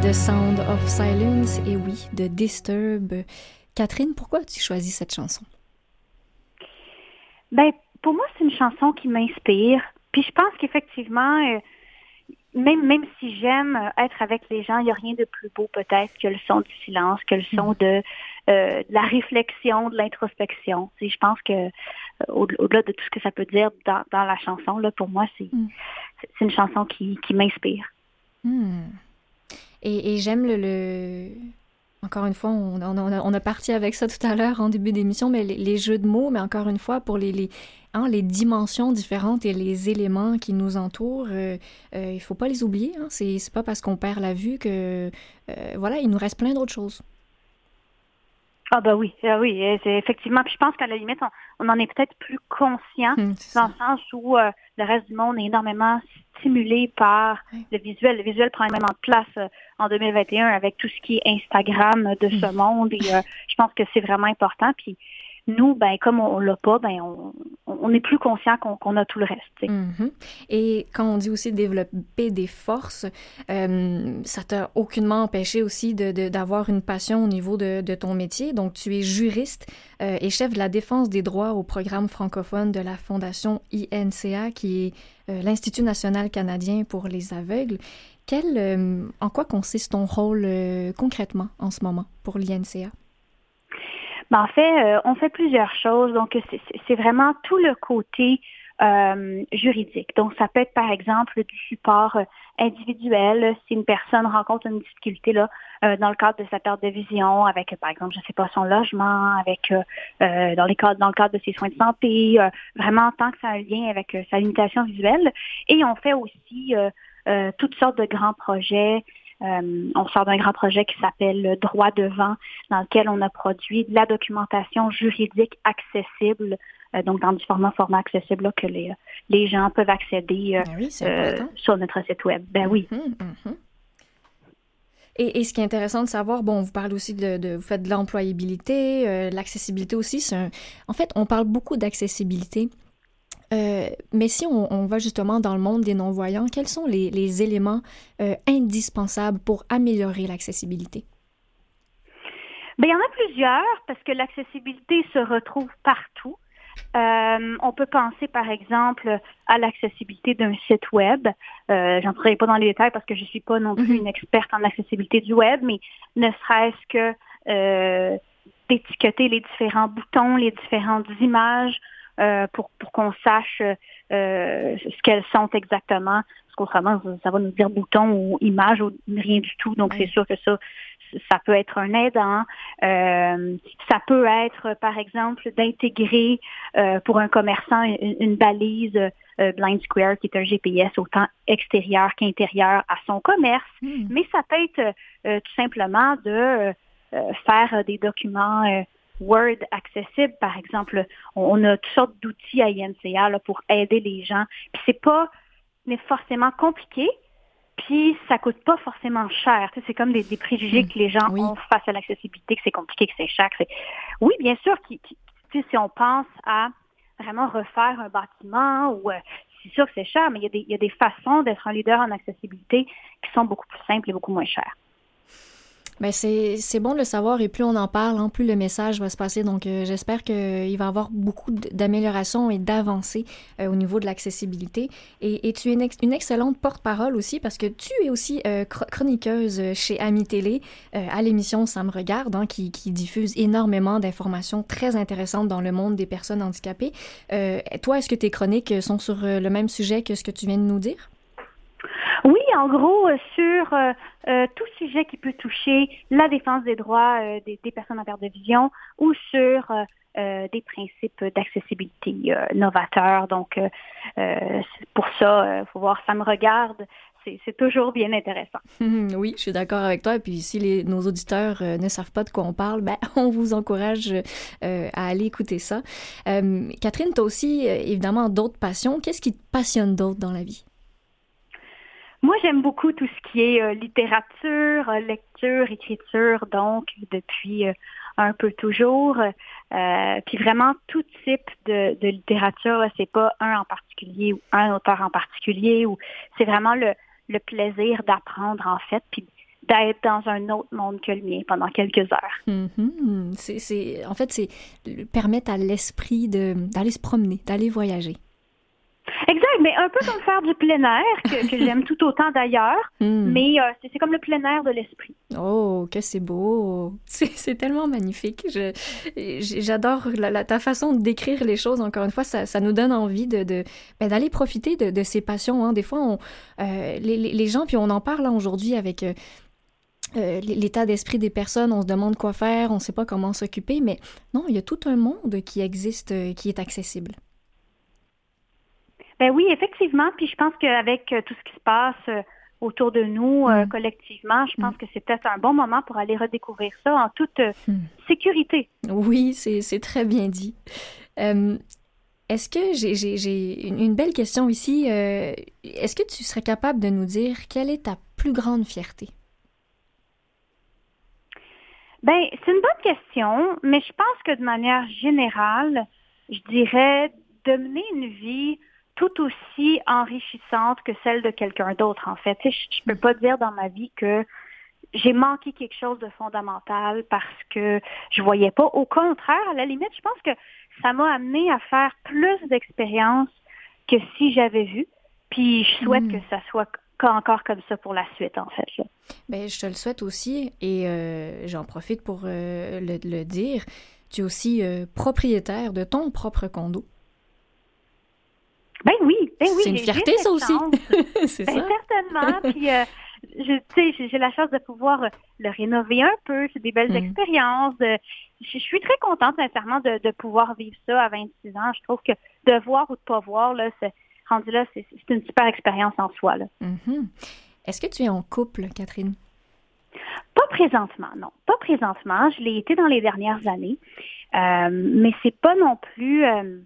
et oui, de Disturb. Catherine, pourquoi as-tu choisi cette chanson? Ben, pour moi, c'est une chanson qui m'inspire. Puis je pense qu'effectivement, euh, même, même si j'aime être avec les gens, il n'y a rien de plus beau peut-être que le son du silence, que le son mm. euh, de, la réflexion, de l'introspection. Je pense que euh, au-delà de tout ce que ça peut dire dans, la chanson, là, pour moi, c'est mm. une chanson qui, m'inspire. Mm. Et, j'aime le, Encore une fois, on, on, a, parti avec ça tout à l'heure en début d'émission, mais les, jeux de mots, mais encore une fois, pour les, les, hein, les dimensions différentes et les éléments qui nous entourent, euh, euh, il faut pas les oublier. Hein. C'est pas parce qu'on perd la vue que, euh, voilà, il nous reste plein d'autres choses. Ah bah oui, ah oui, c'est effectivement. Puis je pense qu'à la limite, on, en est peut-être plus conscient hum, dans le sens où le reste du monde est énormément stimulé par le visuel. Le visuel prend énormément de place euh, en 2021 avec tout ce qui est Instagram de ce mm. monde. Et euh, je pense que c'est vraiment important. Puis nous, ben, comme on, l'a pas, ben, on, est plus conscient qu'on a tout le reste. Mm-hmm. Et quand on dit aussi développer des forces, euh, ça t'a aucunement empêché aussi d'avoir de, une passion au niveau de, de, ton métier. Donc, tu es juriste et chef de la défense des droits au programme francophone de la Fondation INCA, qui est euh, l'Institut national canadien pour les aveugles. Quel, euh, en quoi consiste ton rôle euh, concrètement en ce moment pour l'INCA? En fait, on fait plusieurs choses. Donc, c'est vraiment tout le côté juridique. Donc, ça peut être, par exemple, du support individuel. Si une personne rencontre une difficulté là, dans le cadre de sa perte de vision, avec, par exemple, je ne sais pas, son logement, avec dans, les cadres, dans le cadre de ses soins de santé, vraiment tant que ça a un lien avec sa limitation visuelle. Et on fait aussi toutes sortes de grands projets. On sort d'un grand projet qui s'appelle Droit devant, dans lequel on a produit de la documentation juridique accessible donc dans différents formats accessibles que les, les gens peuvent accéder ben sur notre site web. Ben oui. Mhm, mhm. Et, ce qui est intéressant de savoir, bon, vous parlez aussi de, vous faites de l'employabilité, l'accessibilité aussi. en fait, on parle beaucoup d'accessibilité. Mais si on, va justement dans le monde des non-voyants, quels sont les, éléments indispensables pour améliorer l'accessibilité? Bien, il y en a plusieurs parce que l'accessibilité se retrouve partout. Euh, on peut penser par exemple à l'accessibilité d'un site web. Euh, J'entrerai pas dans les détails parce que je suis pas non plus mhm. une experte en accessibilité du web, mais ne serait-ce que euh, d'étiqueter les différents boutons, les différentes images euh, pour, pour qu'on sache euh, ce qu'elles sont exactement. Parce qu'autrement, ça va nous dire bouton ou image ou rien du tout. Donc, c'est sûr que ça, ça peut être un aidant. Euh, ça peut être, par exemple, d'intégrer euh, pour un commerçant une, balise euh, Blind Square qui est un GPS autant extérieur qu'intérieur à son commerce. Hmm. Mais ça peut être tout simplement de faire des documents Word accessibles. Par exemple, on, a toutes sortes d'outils à INCA pour aider les gens. Puis c'est pas forcément compliqué, puis, ça coûte pas forcément cher. c'est comme des, préjugés hmm. que les gens ont face à l'accessibilité, que c'est compliqué, que c'est cher. Oui, bien sûr, si on pense à vraiment refaire un bâtiment ou euh, c'est sûr que c'est cher, mais il y, a des, des façons d'être un leader en accessibilité qui sont beaucoup plus simples et beaucoup moins chères. Ben c'est bon de le savoir et plus on en parle, hein, plus le message va se passer. Donc euh, j'espère qu'il va y avoir beaucoup d'améliorations et d'avancées euh, au niveau de l'accessibilité. Et, et, tu es une, excellente porte-parole aussi parce que tu es aussi euh, chroniqueuse chez Ami Télé à l'émission Ça me regarde, hein, qui, qui, diffuse énormément d'informations très intéressantes dans le monde des personnes handicapées. toi, est-ce que tes chroniques sont sur le même sujet que ce que tu viens de nous dire? Oui, en gros, euh, sur euh, euh, tout sujet qui peut toucher la défense des droits des, personnes en perte de vision ou sur des principes d'accessibilité novateurs. Donc, pour ça, il faut voir, ça me regarde. C'est toujours bien intéressant. oui, je suis d'accord avec toi. Et puis, si les, nos auditeurs ne savent pas de quoi on parle, ben, on vous encourage à aller écouter ça. Catherine, tu as aussi évidemment d'autres passions. Qu'est-ce qui te passionne d'autre dans la vie? Moi, j'aime beaucoup tout ce qui est euh, littérature, euh, lecture, écriture, donc depuis euh, un peu toujours. puis vraiment tout type de, de littérature, c'est pas un en particulier ou un auteur en particulier, ou c'est vraiment le, le plaisir d'apprendre en fait, puis d'être dans un autre monde que le mien pendant quelques heures. Mm-hmm. c'est, en fait, c'est permettre à l'esprit d'aller se promener, d'aller voyager. Exact, mais un peu comme faire du plein air, que, j'aime tout autant d'ailleurs, hmm. mais euh, c'est comme le plein air de l'esprit. Oh, que c'est beau! C'est tellement magnifique. J'adore ta façon de décrire les choses. Encore une fois, ça, ça nous donne envie de, ben, d'aller profiter de, de, ces passions. Hein. Des fois, on, euh, les, les, gens, puis on en parle aujourd'hui avec... Euh, l'état d'esprit des personnes, on se demande quoi faire, on ne sait pas comment s'occuper, mais non, il y a tout un monde qui existe, qui est accessible. Ben oui, effectivement. Puis je pense qu'avec euh, tout ce qui se passe euh, autour de nous euh, mm. collectivement, je pense mm. que c'est peut-être un bon moment pour aller redécouvrir ça en toute mm. sécurité. Oui, c'est très bien dit. Est-ce que j'ai une belle question ici? Est-ce que tu serais capable de nous dire quelle est ta plus grande fierté? Ben, c'est une bonne question, mais je pense que de manière générale, je dirais de mener une vie tout aussi enrichissante que celle de quelqu'un d'autre, en fait. je ne peux pas dire dans ma vie que j'ai manqué quelque chose de fondamental parce que je voyais pas. Au contraire, à la limite, je pense que ça m'a amené à faire plus d'expériences que si j'avais vu. Puis je souhaite hmm. que ça soit encore comme ça pour la suite, en fait. Bien, je te le souhaite aussi et euh, j'en profite pour euh, le, dire. Tu es aussi euh, propriétaire de ton propre condo. Ben oui, ben oui. C'est une fierté, ça aussi. c'est ben, ça. Certainement. Puis, euh, j'ai la chance de pouvoir le rénover un peu. C'est des belles mm. expériences. je, suis très contente, sincèrement, de, de, pouvoir vivre ça à 26 ans. Je trouve que de voir ou de pas voir, là, c'est, rendu là, c'est, une super expérience en soi. Mm-hmm. Est-ce que tu es en couple, Catherine? Pas présentement, non. Pas présentement. Je l'ai été dans les dernières années. Euh, mais c'est pas non plus... Euh,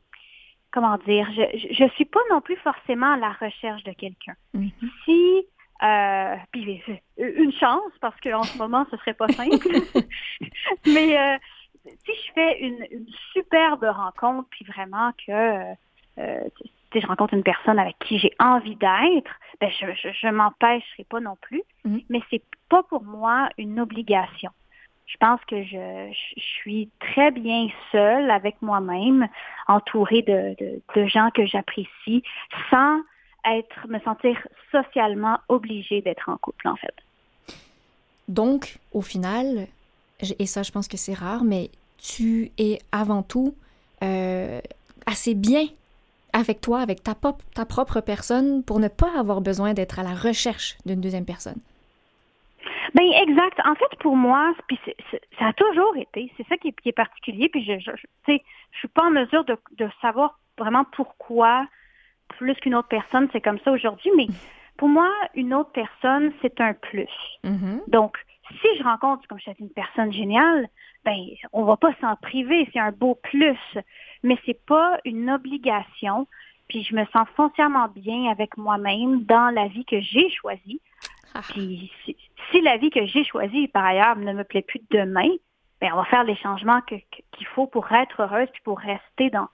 comment dire, je ne suis pas non plus forcément à la recherche de quelqu'un. Mhm. Si, euh, puis une chance, parce qu'en ce moment, ce serait pas simple, mais euh, si je fais une, une, superbe rencontre, puis vraiment que euh, si je rencontre une personne avec qui j'ai envie d'être, ben je, je, je m'empêcherai pas non plus, Mhm. mais c'est pas pour moi une obligation. Je pense que je, suis très bien seule avec moi-même, entourée de, gens que j'apprécie, sans être me sentir socialement obligée d'être en couple, en fait. Donc, au final, et ça, je pense que c'est rare, mais tu es avant tout euh, assez bien avec toi, avec ta propre personne, pour ne pas avoir besoin d'être à la recherche d'une deuxième personne. Ben exact. En fait, pour moi, puis ça a toujours été. C'est ça qui est, qui est particulier. Puis je, je, je- je suis pas en mesure de, de savoir vraiment pourquoi plus qu'une autre personne c'est comme ça aujourd'hui. Mais pour moi, une autre personne c'est un plus. Mhm. Donc, si je rencontre, comme je disais, une personne géniale, ben on va pas s'en priver. C'est un beau plus, mais c'est pas une obligation. Puis je me sens foncièrement bien avec moi-même dans la vie que j'ai choisie. Ah. Puis si, la vie que j'ai choisie, par ailleurs, ne me plaît plus demain, ben on va faire les changements qu'il faut pour être heureuse puis pour rester dans,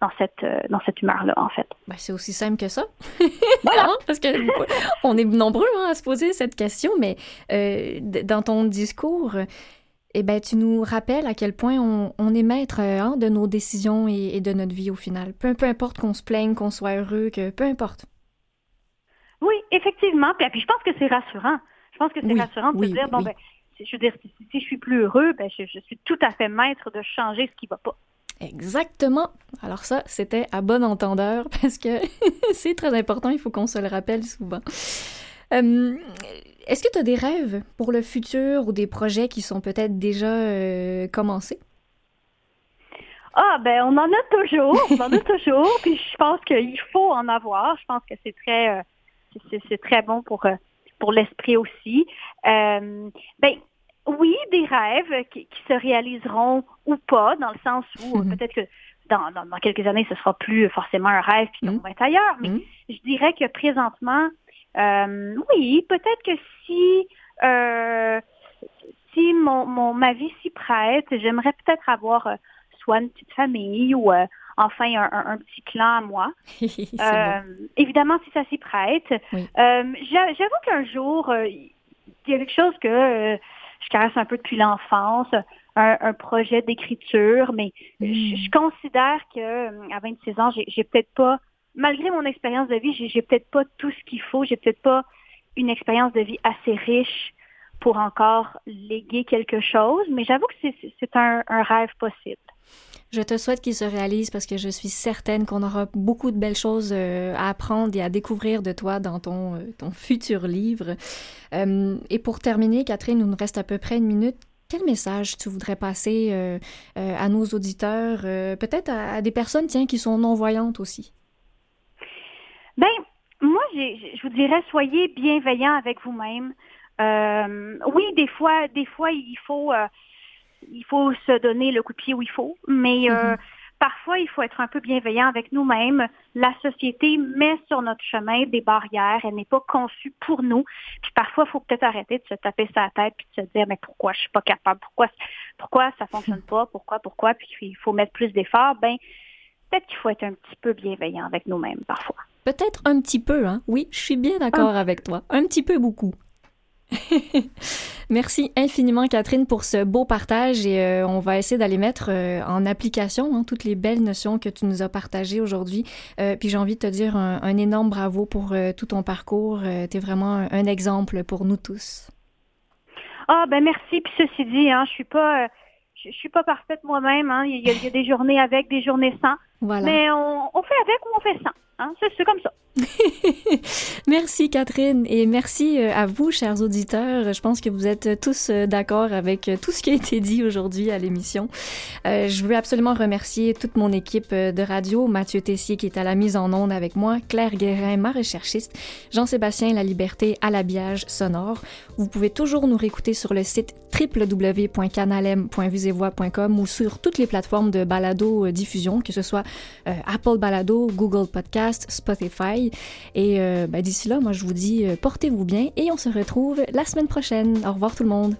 dans cette, euh, dans cette humeur-là, en fait. Ben, c'est aussi simple que ça. Voilà. Parce que on est nombreux hein, à se poser cette question, mais euh, dans ton discours, eh ben, tu nous rappelles à quel point on, on est maître euh, hein, de nos décisions et, et de notre vie au final. Peu, peu importe qu'on se plaigne, qu'on soit heureux, que peu importe. Oui, effectivement. Puis, puis je pense que c'est rassurant. Je pense que c'est Oui, rassurant de oui, se dire, bon, oui. ben, je veux dire, si, si je suis plus heureux, ben, je, je suis tout à fait maître de changer ce qui va pas. Exactement. Alors ça, c'était à bon entendeur parce que c'est très important, il faut qu'on se le rappelle souvent. Euh, Est-ce que tu as des rêves pour le futur ou des projets qui sont peut-être déjà euh, commencés? Ah, ben, on en a toujours. On en a toujours. Puis je pense qu'il faut en avoir. Je pense que c'est très, euh, c'est- très bon pour, pour l'esprit aussi. Euh, ben, oui, des rêves qui, qui se réaliseront ou pas, dans le sens où Mhm. peut-être que dans, dans, dans quelques années, ce sera plus forcément un rêve puis Mhm. va être ailleurs. Mais Mhm. je dirais que présentement, euh, oui, peut-être que si euh, si mon, mon ma vie s'y prête, j'aimerais peut-être avoir euh, soit une petite famille ou euh, enfin un, un- un petit clan à moi. Euh. Évidemment, si ça s'y prête. Oui. Euh, j'a- J'avoue qu'un jour, euh, il y a quelque chose que je caresse un peu depuis l'enfance, un, un projet d'écriture, mais Mm. je, je considère que à 26 ans, j'ai peut-être pas, malgré mon expérience de vie, j'ai peut-être pas tout ce qu'il faut, j'ai peut-être pas une expérience de vie assez riche pour encore léguer quelque chose, mais j'avoue que c'est- un rêve possible. Je te souhaite qu'il se réalise parce que je suis certaine qu'on aura beaucoup de belles choses euh, à apprendre et à découvrir de toi dans ton, euh, futur livre. Euh, et pour terminer, Catherine, il nous reste à peu près une minute. Quel message tu voudrais passer à nos auditeurs, peut-être à, à des personnes, tiens, qui sont non-voyantes aussi? Ben, moi, je vous dirais, soyez bienveillants avec vous-même. Oui, des fois, des fois, il faut, il faut se donner le coup de pied où il faut, mais euh, Mhm. parfois, il faut être un peu bienveillant avec nous-mêmes. La société met sur notre chemin des barrières. Elle n'est pas conçue pour nous. Puis parfois, il faut peut-être arrêter de se taper sa tête puis de se dire, mais pourquoi je suis pas capable? Pourquoi, pourquoi ça fonctionne pas? Pourquoi, pourquoi? Puis il faut mettre plus d'efforts. Ben, peut-être qu'il faut être un petit peu bienveillant avec nous-mêmes parfois. Peut-être un petit peu, hein? Oui, je suis bien d'accord avec toi. Un petit peu beaucoup. Merci infiniment, Catherine, pour ce beau partage et euh, on va essayer d'aller mettre euh, en application hein, toutes les belles notions que tu nous as partagées aujourd'hui. Euh, puis j'ai envie de te dire un, énorme bravo pour tout ton parcours. Tu vraiment un, exemple pour nous tous. Ah ben merci. Puis ceci dit, hein, je suis pas, je, suis pas parfaite moi-même. Hein. Il y a des journées avec, des journées sans. Voilà. Mais on, on fait avec ou on fait sans. Hein? C'est, comme ça. merci Catherine et merci euh, à vous, chers auditeurs. Je pense que vous êtes tous euh, d'accord avec euh, tout ce qui a été dit aujourd'hui à l'émission. Euh, je veux absolument remercier toute mon équipe euh, de radio, Mathieu Tessier qui est à la mise en onde avec moi, Claire Guérin, ma recherchiste, Jean-Sébastien La Liberté à l'habillage sonore. Vous pouvez toujours nous réécouter sur le site www.canalem.vusevoix.com ou sur toutes les plateformes de balado euh, diffusion, que ce soit euh, Apple Balado, Google Podcast, Spotify. Et euh, ben, d'ici là, moi je vous dis euh, portez-vous bien et on se retrouve la semaine prochaine. Au revoir tout le monde.